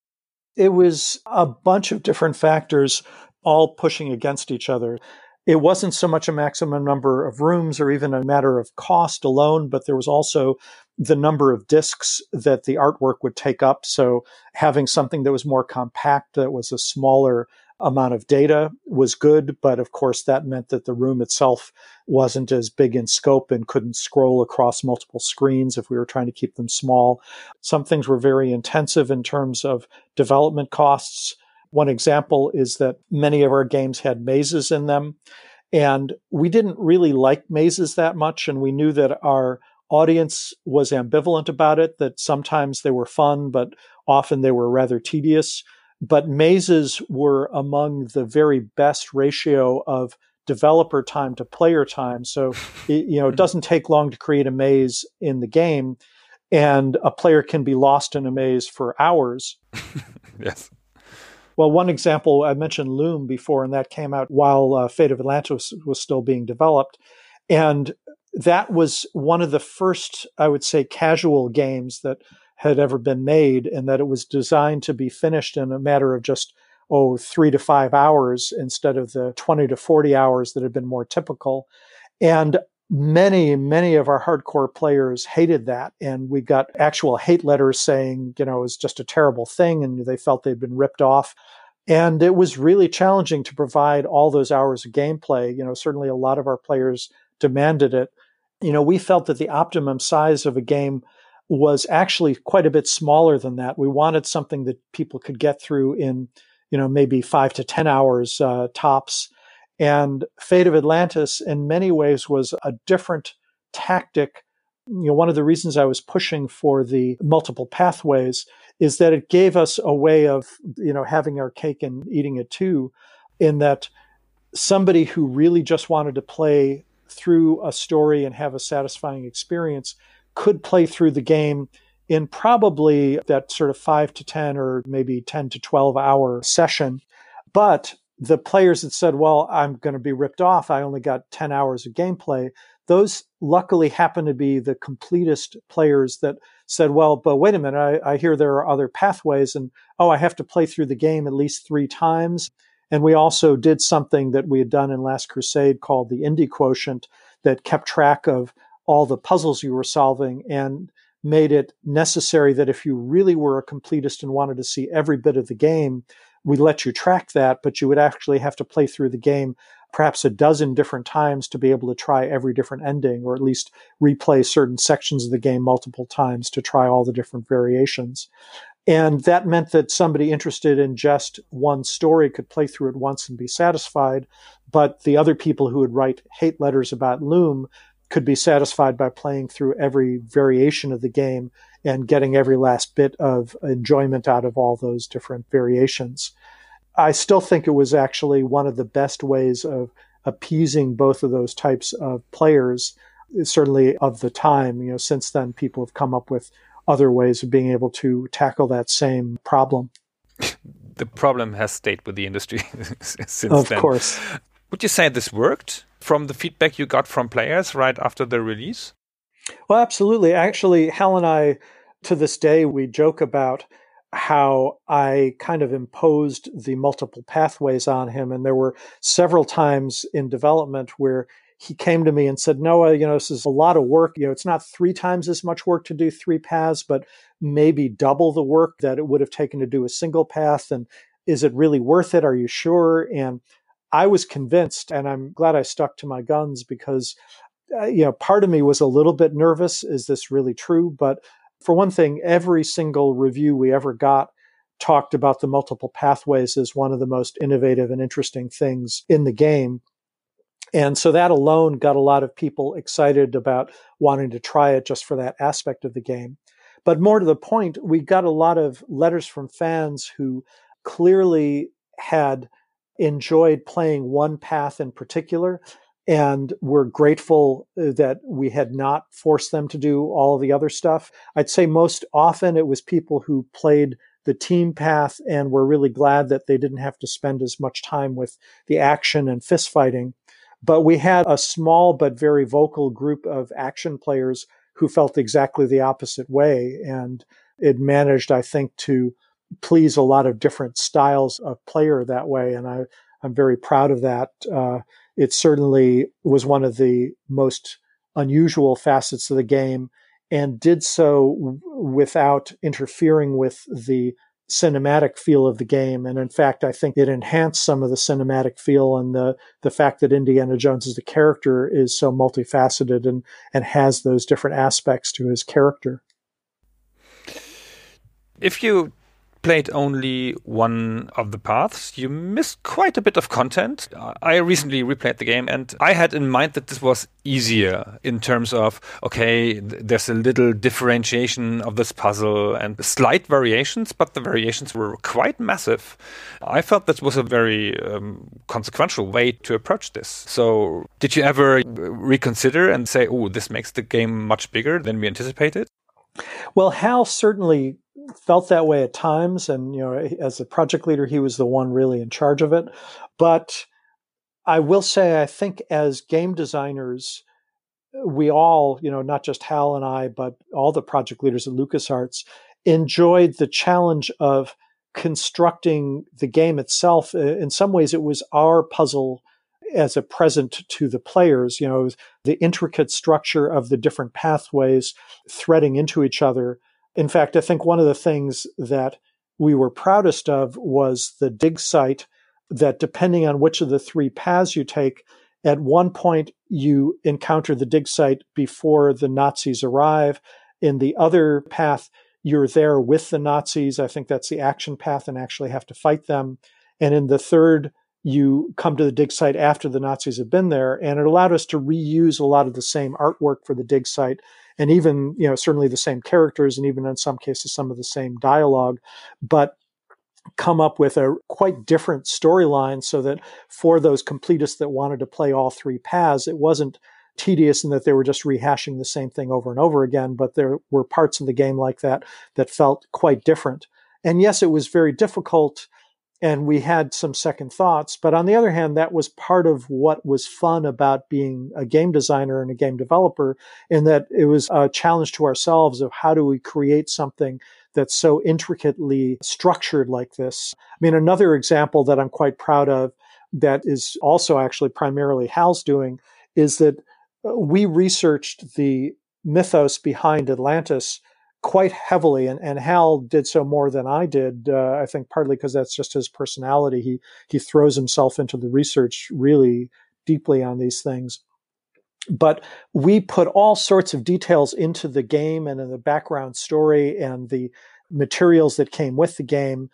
It was a bunch of different factors all pushing against each other it wasn't so much a maximum number of rooms or even a matter of cost alone, but there was also the number of discs that the artwork would take up. So having something that was more compact, that was a smaller amount of data was good. But of course, that meant that the room itself wasn't as big in scope and couldn't scroll across multiple screens if we were trying to keep them small. Some things were very intensive in terms of development costs. One example is that many of our games had mazes in them. And we didn't really like mazes that much. And we knew that our audience was ambivalent about it, that sometimes they were fun, but often they were rather tedious. But mazes were among the very best ratio of developer time to player time. So, [laughs] it, you know, it doesn't take long to create a maze in the game and a player can be lost in a maze for hours. [laughs] yes. Well, one example I mentioned Loom before, and that came out while uh, Fate of Atlantis was still being developed. And that was one of the first, I would say, casual games that had ever been made, and that it was designed to be finished in a matter of just, oh, three to five hours instead of the 20 to 40 hours that had been more typical. And many, many of our hardcore players hated that. And we got actual hate letters saying, you know, it was just a terrible thing and they felt they'd been ripped off. And it was really challenging to provide all those hours of gameplay. You know, certainly a lot of our players demanded it. You know, we felt that the optimum size of a game was actually quite a bit smaller than that. We wanted something that people could get through in, you know, maybe five to 10 hours uh, tops and Fate of Atlantis, in many ways, was a different tactic you know, one of the reasons I was pushing for the multiple pathways is that it gave us a way of, you know, having our cake and eating it too, in that somebody who really just wanted to play through a story and have a satisfying experience could play through the game in probably that sort of five to 10 or maybe 10 to 12 hour session. But the players that said, well, I'm going to be ripped off. I only got 10 hours of gameplay. Those luckily happen to be the completest players that said, well, but wait a minute, I, I hear there are other pathways and, oh, I have to play through the game at least three times. And we also did something that we had done in Last Crusade called the Indy Quotient that kept track of all the puzzles you were solving and made it necessary that if you really were a completist and wanted to see every bit of the game, we let you track that, but you would actually have to play through the game perhaps a dozen different times to be able to try every different ending, or at least replay certain sections of the game multiple times to try all the different variations. And that meant that somebody interested in just one story could play through it once and be satisfied. But the other people who would write hate letters about Loom could be satisfied by playing through every variation of the game and getting every last bit of enjoyment out of all those different variations. I still think it was actually one of the best ways of appeasing both of those types of players, certainly of the time. You know, since then, people have come up with other ways of being able to tackle that same problem. the problem has stayed with the industry [laughs] since of then. Of course. Would you say this worked from the feedback you got from players right after the release? Well, absolutely. Actually, Hal and I, to this day, we joke about how I kind of imposed the multiple pathways on him. And there were several times in development where he came to me and said, Noah, you know, this is a lot of work. You know, it's not three times as much work to do three paths, but maybe double the work that it would have taken to do a single path. And is it really worth it? Are you sure? And I was convinced, and I'm glad I stuck to my guns because, uh, you know, part of me was a little bit nervous. Is this really true? But for one thing, every single review we ever got talked about the multiple pathways as one of the most innovative and interesting things in the game. And so that alone got a lot of people excited about wanting to try it just for that aspect of the game. But more to the point, we got a lot of letters from fans who clearly had enjoyed playing one path in particular and were grateful that we had not forced them to do all the other stuff. I'd say most often it was people who played the team path and were really glad that they didn't have to spend as much time with the action and fist fighting. But we had a small but very vocal group of action players who felt exactly the opposite way. And it managed, I think, to please a lot of different styles of player that way. And I, I'm very proud of that. Uh, it certainly was one of the most unusual facets of the game and did so w- without interfering with the cinematic feel of the game. And in fact, I think it enhanced some of the cinematic feel and the, the fact that Indiana Jones as a character is so multifaceted and, and has those different aspects to his character. If you played only one of the paths, you missed quite a bit of content. I recently replayed the game and I had in mind that this was easier in terms of, okay, there's a little differentiation of this puzzle and slight variations, but the variations were quite massive. I felt that was a very um, consequential way to approach this. So, did you ever reconsider and say, oh, this makes the game much bigger than we anticipated? Well, Hal certainly felt that way at times. And, you know, as a project leader, he was the one really in charge of it. But I will say, I think as game designers, we all, you know, not just Hal and I, but all the project leaders at LucasArts enjoyed the challenge of constructing the game itself. In some ways, it was our puzzle as a present to the players, you know, the intricate structure of the different pathways threading into each other in fact, I think one of the things that we were proudest of was the dig site that depending on which of the three paths you take, at one point you encounter the dig site before the Nazis arrive. In the other path, you're there with the Nazis. I think that's the action path and actually have to fight them. And in the third, you come to the dig site after the Nazis have been there. And it allowed us to reuse a lot of the same artwork for the dig site and even, you know, certainly the same characters and even in some cases some of the same dialogue, but come up with a quite different storyline so that for those completists that wanted to play all three paths, it wasn't tedious in that they were just rehashing the same thing over and over again, but there were parts of the game like that that felt quite different. And yes, it was very difficult and we had some second thoughts. But on the other hand, that was part of what was fun about being a game designer and a game developer in that it was a challenge to ourselves of how do we create something that's so intricately structured like this. I mean, another example that I'm quite proud of that is also actually primarily Hal's doing is that uh, we researched the mythos behind Atlantis quite heavily, and, and Hal did so more than I did. Uh, I think partly because that's just his personality. He he throws himself into the research really deeply on these things. But we put all sorts of details into the game and in the background story and the materials that came with the game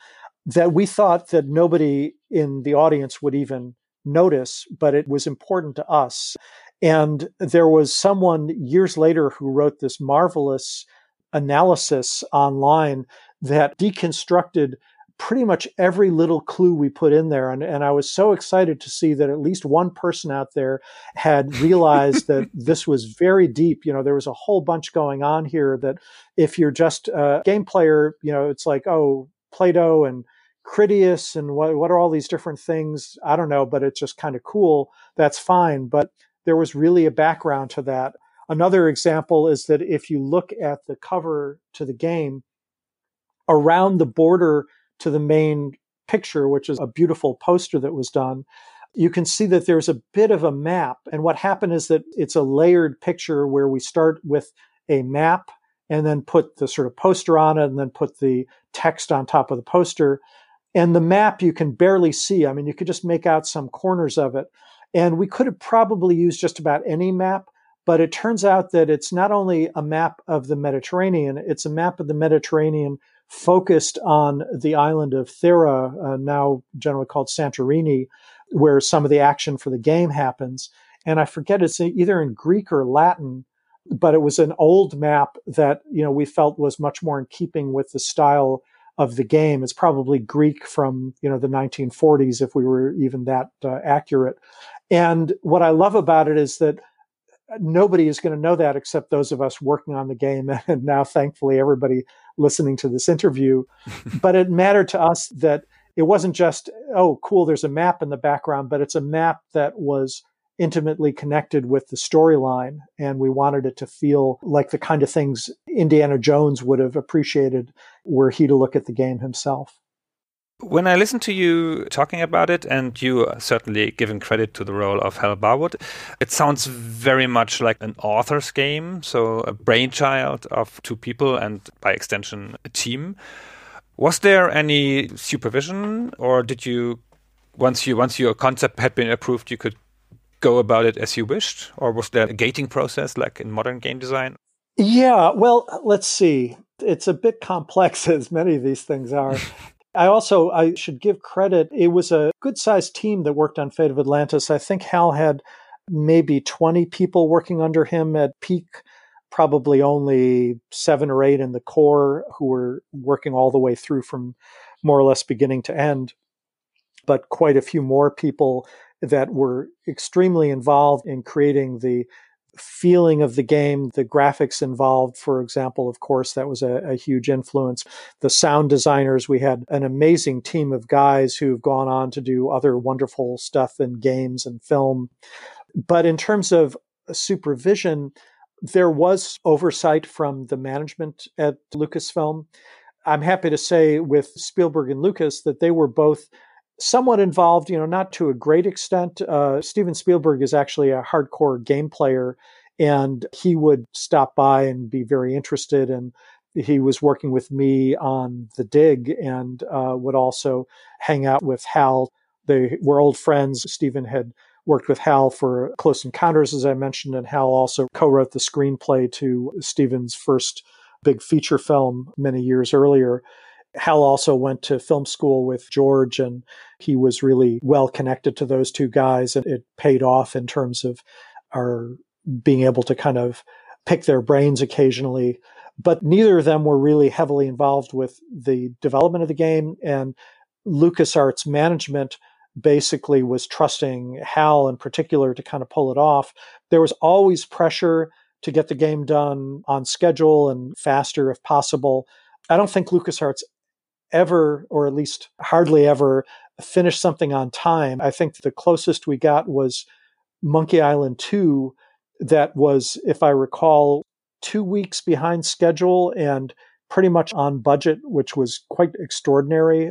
that we thought that nobody in the audience would even notice, but it was important to us. And there was someone years later who wrote this marvelous analysis online that deconstructed pretty much every little clue we put in there. And, and I was so excited to see that at least one person out there had realized that [laughs] this was very deep. You know, there was a whole bunch going on here that if you're just a game player, you know, it's like, oh, Plato and Critias and what, what are all these different things? I don't know, but it's just kind of cool. That's fine. But there was really a background to that. Another example is that if you look at the cover to the game, around the border to the main picture, which is a beautiful poster that was done, you can see that there's a bit of a map. And what happened is that it's a layered picture where we start with a map and then put the sort of poster on it and then put the text on top of the poster. And the map you can barely see. I mean, you could just make out some corners of it. And we could have probably used just about any map, but it turns out that it's not only a map of the Mediterranean, it's a map of the Mediterranean focused on the island of Thera, uh, now generally called Santorini, where some of the action for the game happens. And I forget it's either in Greek or Latin, but it was an old map that, you know, we felt was much more in keeping with the style of the game. It's probably Greek from, you know, the 1940s, if we were even that uh, accurate. And what I love about it is that nobody is going to know that except those of us working on the game [laughs] and now thankfully everybody listening to this interview. [laughs] But it mattered to us that it wasn't just oh cool there's a map in the background but it's a map that was intimately connected with the storyline and we wanted it to feel like the kind of things Indiana Jones would have appreciated were he to look at the game himself when I listen to you talking about it, and you certainly giving credit to the role of Hal Barwood, it sounds very much like an author's game, so a brainchild of two people and by extension a team. Was there any supervision, or did you, once you once your concept had been approved, you could go about it as you wished, or was there a gating process like in modern game design? Yeah, well, let's see. It's a bit complex [laughs] as many of these things are. [laughs] I also I should give credit. It was a good sized team that worked on Fate of Atlantis. I think Hal had maybe 20 people working under him at peak, probably only seven or eight in the core who were working all the way through from more or less beginning to end. But quite a few more people that were extremely involved in creating the feeling of the game, the graphics involved, for example, of course, that was a, a, huge influence. The sound designers, we had an amazing team of guys who've gone on to do other wonderful stuff in games and film. But in terms of supervision, there was oversight from the management at Lucasfilm. I'm happy to say with Spielberg and Lucas that they were both somewhat involved, you know, not to a great extent. Uh, Steven Spielberg is actually a hardcore game player, and he would stop by and be very interested. And he was working with me on the dig and uh, would also hang out with Hal. They were old friends. Steven had worked with Hal for Close Encounters, as I mentioned, and Hal also co wrote the screenplay to Steven's first big feature film many years earlier. Hal also went to film school with George and he was really well connected to those two guys and it paid off in terms of our being able to kind of pick their brains occasionally. But neither of them were really heavily involved with the development of the game and LucasArts management basically was trusting Hal in particular to kind of pull it off. There was always pressure to get the game done on schedule and faster if possible. I don't think LucasArts ever, or at least hardly ever, finish something on time. I think the closest we got was Monkey Island 2, that was, if I recall, two weeks behind schedule and pretty much on budget, which was quite extraordinary.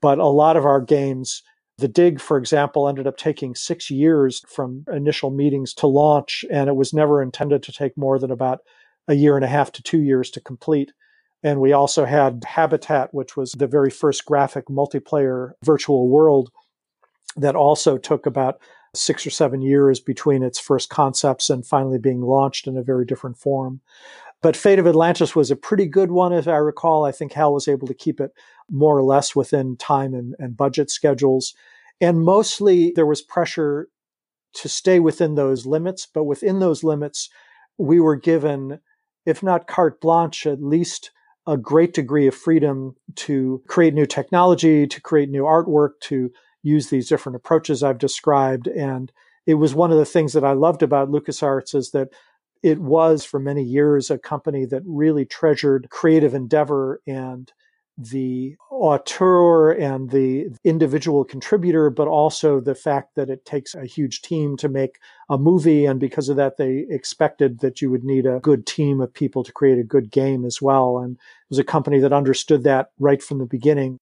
But a lot of our games, the dig, for example, ended up taking six years from initial meetings to launch, and it was never intended to take more than about a year and a half to two years to complete. And we also had Habitat, which was the very first graphic multiplayer virtual world that also took about six or seven years between its first concepts and finally being launched in a very different form. But Fate of Atlantis was a pretty good one, as I recall. I think Hal was able to keep it more or less within time and, and budget schedules. And mostly there was pressure to stay within those limits, but within those limits, we were given, if not carte blanche, at least a great degree of freedom to create new technology, to create new artwork, to use these different approaches I've described. And it was one of the things that I loved about LucasArts is that it was for many years a company that really treasured creative endeavor and the auteur and the individual contributor, but also the fact that it takes a huge team to make a movie. And because of that, they expected that you would need a good team of people to create a good game as well. And it was a company that understood that right from the beginning.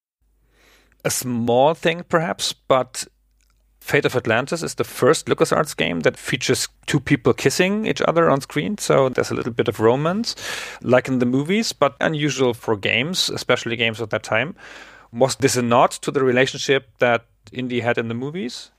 A small thing, perhaps, but Fate of Atlantis is the first LucasArts game that features two people kissing each other on screen. So there's a little bit of romance, like in the movies, but unusual for games, especially games of that time. Was this a nod to the relationship that Indy had in the movies?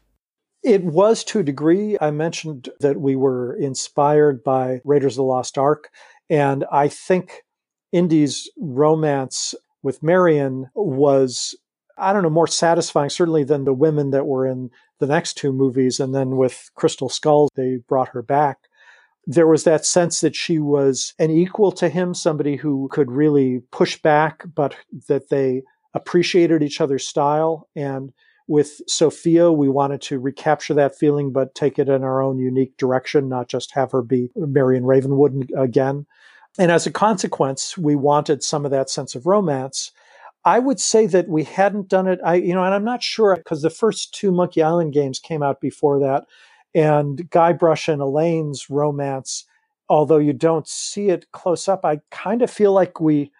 It was to a degree. I mentioned that we were inspired by Raiders of the Lost Ark. And I think Indy's romance with Marion was I don't know, more satisfying, certainly than the women that were in the next two movies. And then with Crystal Skulls, they brought her back. There was that sense that she was an equal to him, somebody who could really push back, but that they appreciated each other's style. And with Sophia, we wanted to recapture that feeling, but take it in our own unique direction, not just have her be Marion Ravenwood again. And as a consequence, we wanted some of that sense of romance I would say that we hadn't done it. I, you know, and I'm not sure because the first two Monkey Island games came out before that. And Guybrush and Elaine's romance, although you don't see it close up, I kind of feel like we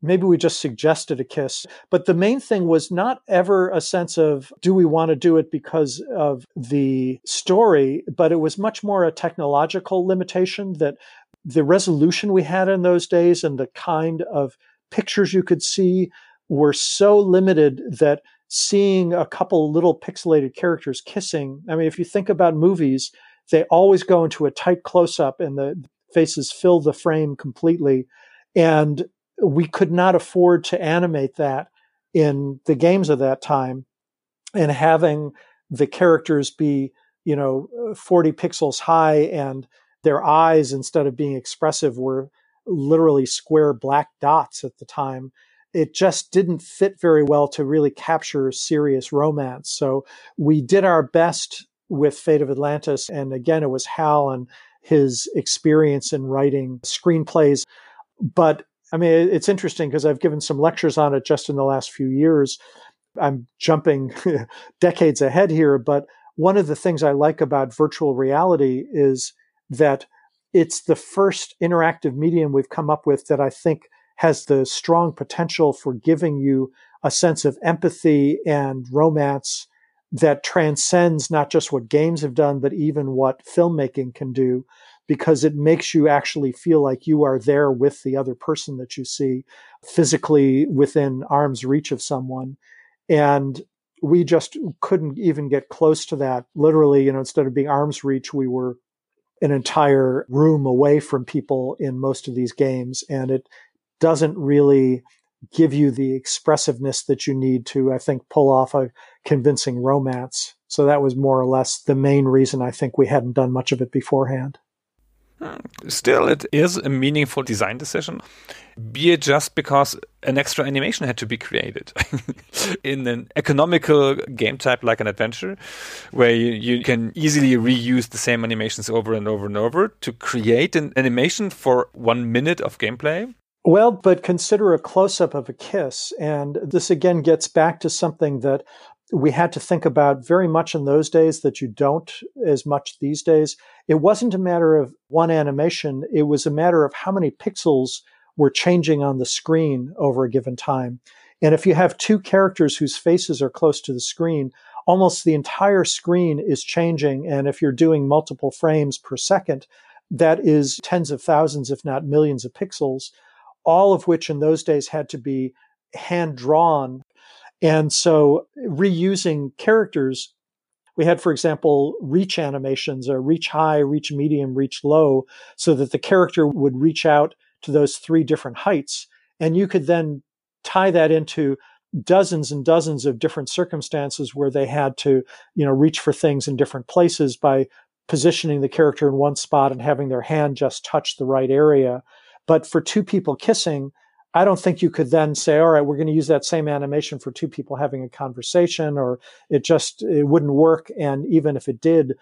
maybe we just suggested a kiss. But the main thing was not ever a sense of do we want to do it because of the story, but it was much more a technological limitation that the resolution we had in those days and the kind of pictures you could see were so limited that seeing a couple little pixelated characters kissing, I mean, if you think about movies, they always go into a tight close up and the faces fill the frame completely. And we could not afford to animate that in the games of that time. And having the characters be, you know, 40 pixels high and their eyes, instead of being expressive, were literally square black dots at the time it just didn't fit very well to really capture serious romance. So we did our best with Fate of Atlantis. And again, it was Hal and his experience in writing screenplays. But I mean, it's interesting because I've given some lectures on it just in the last few years. I'm jumping [laughs] decades ahead here, but one of the things I like about virtual reality is that it's the first interactive medium we've come up with that I think has the strong potential for giving you a sense of empathy and romance that transcends not just what games have done, but even what filmmaking can do, because it makes you actually feel like you are there with the other person that you see physically within arm's reach of someone. And we just couldn't even get close to that. Literally, you know, instead of being arm's reach, we were an entire room away from people in most of these games. And it doesn't really give you the expressiveness that you need to, I think, pull off a convincing romance. So that was more or less the main reason I think we hadn't done much of it beforehand. Still, it is a meaningful design decision, be it just because an extra animation had to be created [laughs] in an economical game type like an adventure, where you, you can easily reuse the same animations over and over and over to create an animation for one minute of gameplay. Well, but consider a close up of a kiss. And this again gets back to something that we had to think about very much in those days that you don't as much these days. It wasn't a matter of one animation, it was a matter of how many pixels were changing on the screen over a given time. And if you have two characters whose faces are close to the screen, almost the entire screen is changing. And if you're doing multiple frames per second, that is tens of thousands, if not millions of pixels, all of which in those days had to be hand drawn and so reusing characters, we had, for example, reach animations or reach high, reach medium, reach low, so that the character would reach out to those three different heights. And you could then tie that into dozens and dozens of different circumstances where they had to, you know, reach for things in different places by positioning the character in one spot and having their hand just touch the right area. But for two people kissing, I don't think you could then say, all right, we're going to use that same animation for two people having a conversation, or it just, it wouldn't work. And even if it did,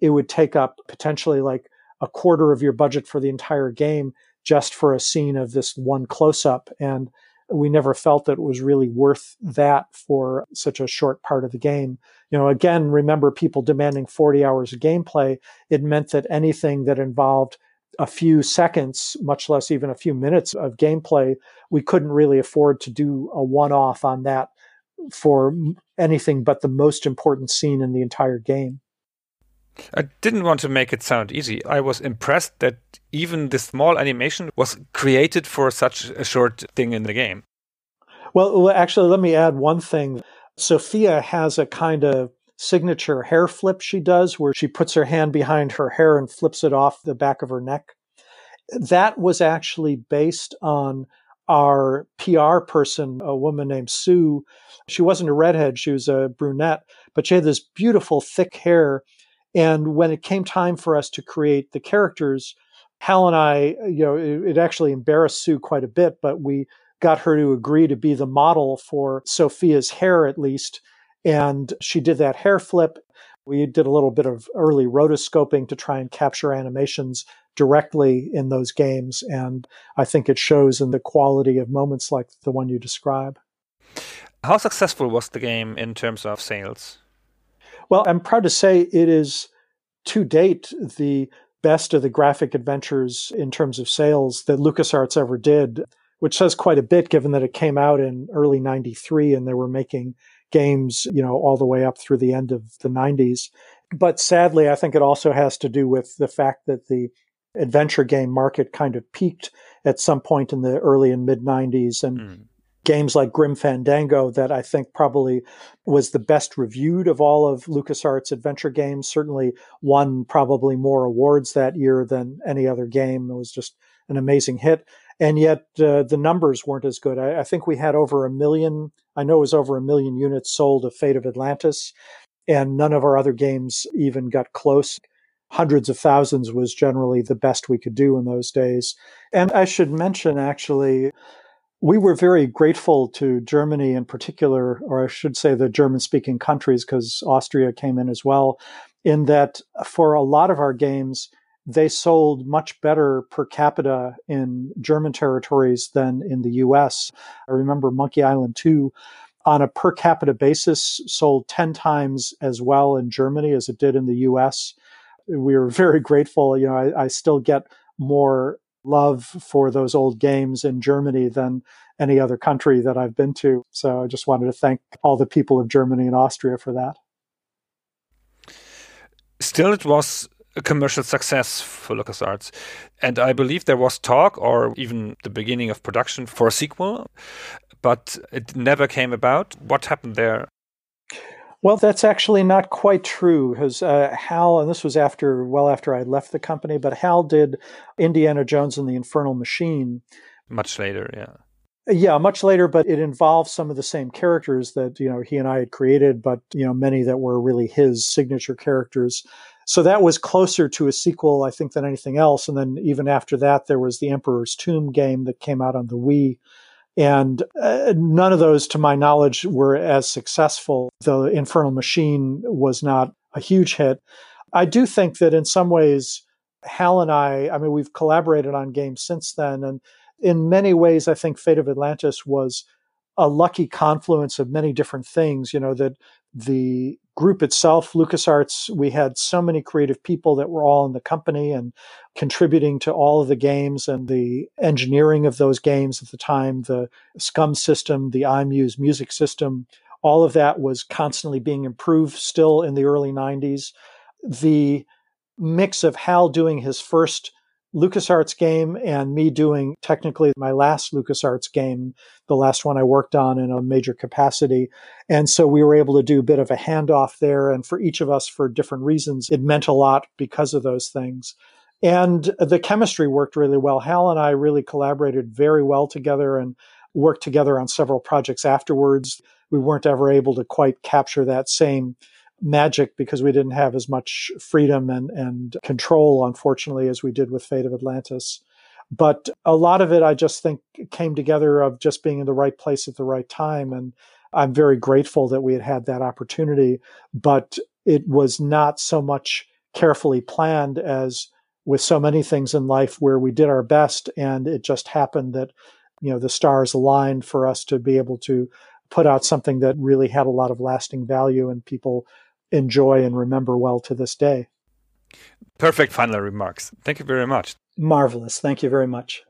it would take up potentially like a quarter of your budget for the entire game just for a scene of this one close up. And we never felt that it was really worth that for such a short part of the game. You know, again, remember people demanding 40 hours of gameplay. It meant that anything that involved a few seconds, much less even a few minutes of gameplay, we couldn't really afford to do a one off on that for anything but the most important scene in the entire game. I didn't want to make it sound easy. I was impressed that even this small animation was created for such a short thing in the game. Well, actually, let me add one thing. Sophia has a kind of signature hair flip she does where she puts her hand behind her hair and flips it off the back of her neck. That was actually based on our PR person, a woman named Sue. She wasn't a redhead, she was a brunette, but she had this beautiful thick hair. And when it came time for us to create the characters, Hal and I, you know, it, it actually embarrassed Sue quite a bit, but we got her to agree to be the model for Sophia's hair at least and she did that hair flip. We did a little bit of early rotoscoping to try and capture animations directly in those games. And I think it shows in the quality of moments like the one you describe. How successful was the game in terms of sales? Well, I'm proud to say it is to date the best of the graphic adventures in terms of sales that LucasArts ever did, which says quite a bit given that it came out in early 93 and they were making games, you know, all the way up through the end of the 90s. But sadly, I think it also has to do with the fact that the adventure game market kind of peaked at some point in the early and mid 90s. And mm. games like Grim Fandango, that I think probably was the best reviewed of all of LucasArts adventure games, certainly won probably more awards that year than any other game. It was just an amazing hit and yet uh, the numbers weren't as good. I, I, think we had over a million. I know it was over a million units sold of Fate of Atlantis, and none of our other games even got close. Hundreds of thousands was generally the best we could do in those days. And I should mention, actually, we were very grateful to Germany in particular, or I should say the German speaking countries, because Austria came in as well, in that for a lot of our games, they sold much better per capita in German territories than in the US. I remember Monkey Island 2 on a per capita basis sold 10 times as well in Germany as it did in the US. We were [laughs] very grateful. You know, I, I still get more love for those old games in Germany than any other country that I've been to. So I just wanted to thank all the people of Germany and Austria for that. Still, it was a commercial success for LucasArts. And I believe there was talk or even the beginning of production for a sequel, but it never came about. What happened there? Well, that's actually not quite true because uh, Hal, and this was after, well after I left the company, but Hal did Indiana Jones and the Infernal Machine. Much later, yeah. Yeah, much later, but it involves some of the same characters that, you know, he and I had created, but, you know, many that were really his signature characters. So that was closer to a sequel, I think, than anything else. And then even after that, there was the Emperor's Tomb game that came out on the Wii. And uh, none of those, to my knowledge, were as successful. The Infernal Machine was not a huge hit. I do think that in some ways, Hal and I, I mean, we've collaborated on games since then. And in many ways, I think Fate of Atlantis was a lucky confluence of many different things. You know, that the group itself, LucasArts, we had so many creative people that were all in the company and contributing to all of the games and the engineering of those games at the time, the SCUMM system, the iMuse music system, all of that was constantly being improved still in the early 90s. The mix of Hal doing his first LucasArts game and me doing technically my last LucasArts game, the last one I worked on in a major capacity. And so we were able to do a bit of a handoff there. And for each of us, for different reasons, it meant a lot because of those things. And the chemistry worked really well. Hal and I really collaborated very well together and worked together on several projects afterwards. We weren't ever able to quite capture that same magic because we didn't have as much freedom and, and control, unfortunately, as we did with Fate of Atlantis. But a lot of it, I just think, came together of just being in the right place at the right time. And I'm very grateful that we had had that opportunity. But it was not so much carefully planned as with so many things in life where we did our best and it just happened that you know the stars aligned for us to be able to put out something that really had a lot of lasting value and people enjoy and remember well to this day. Perfect final remarks. Thank you very much. Marvelous. Thank you very much.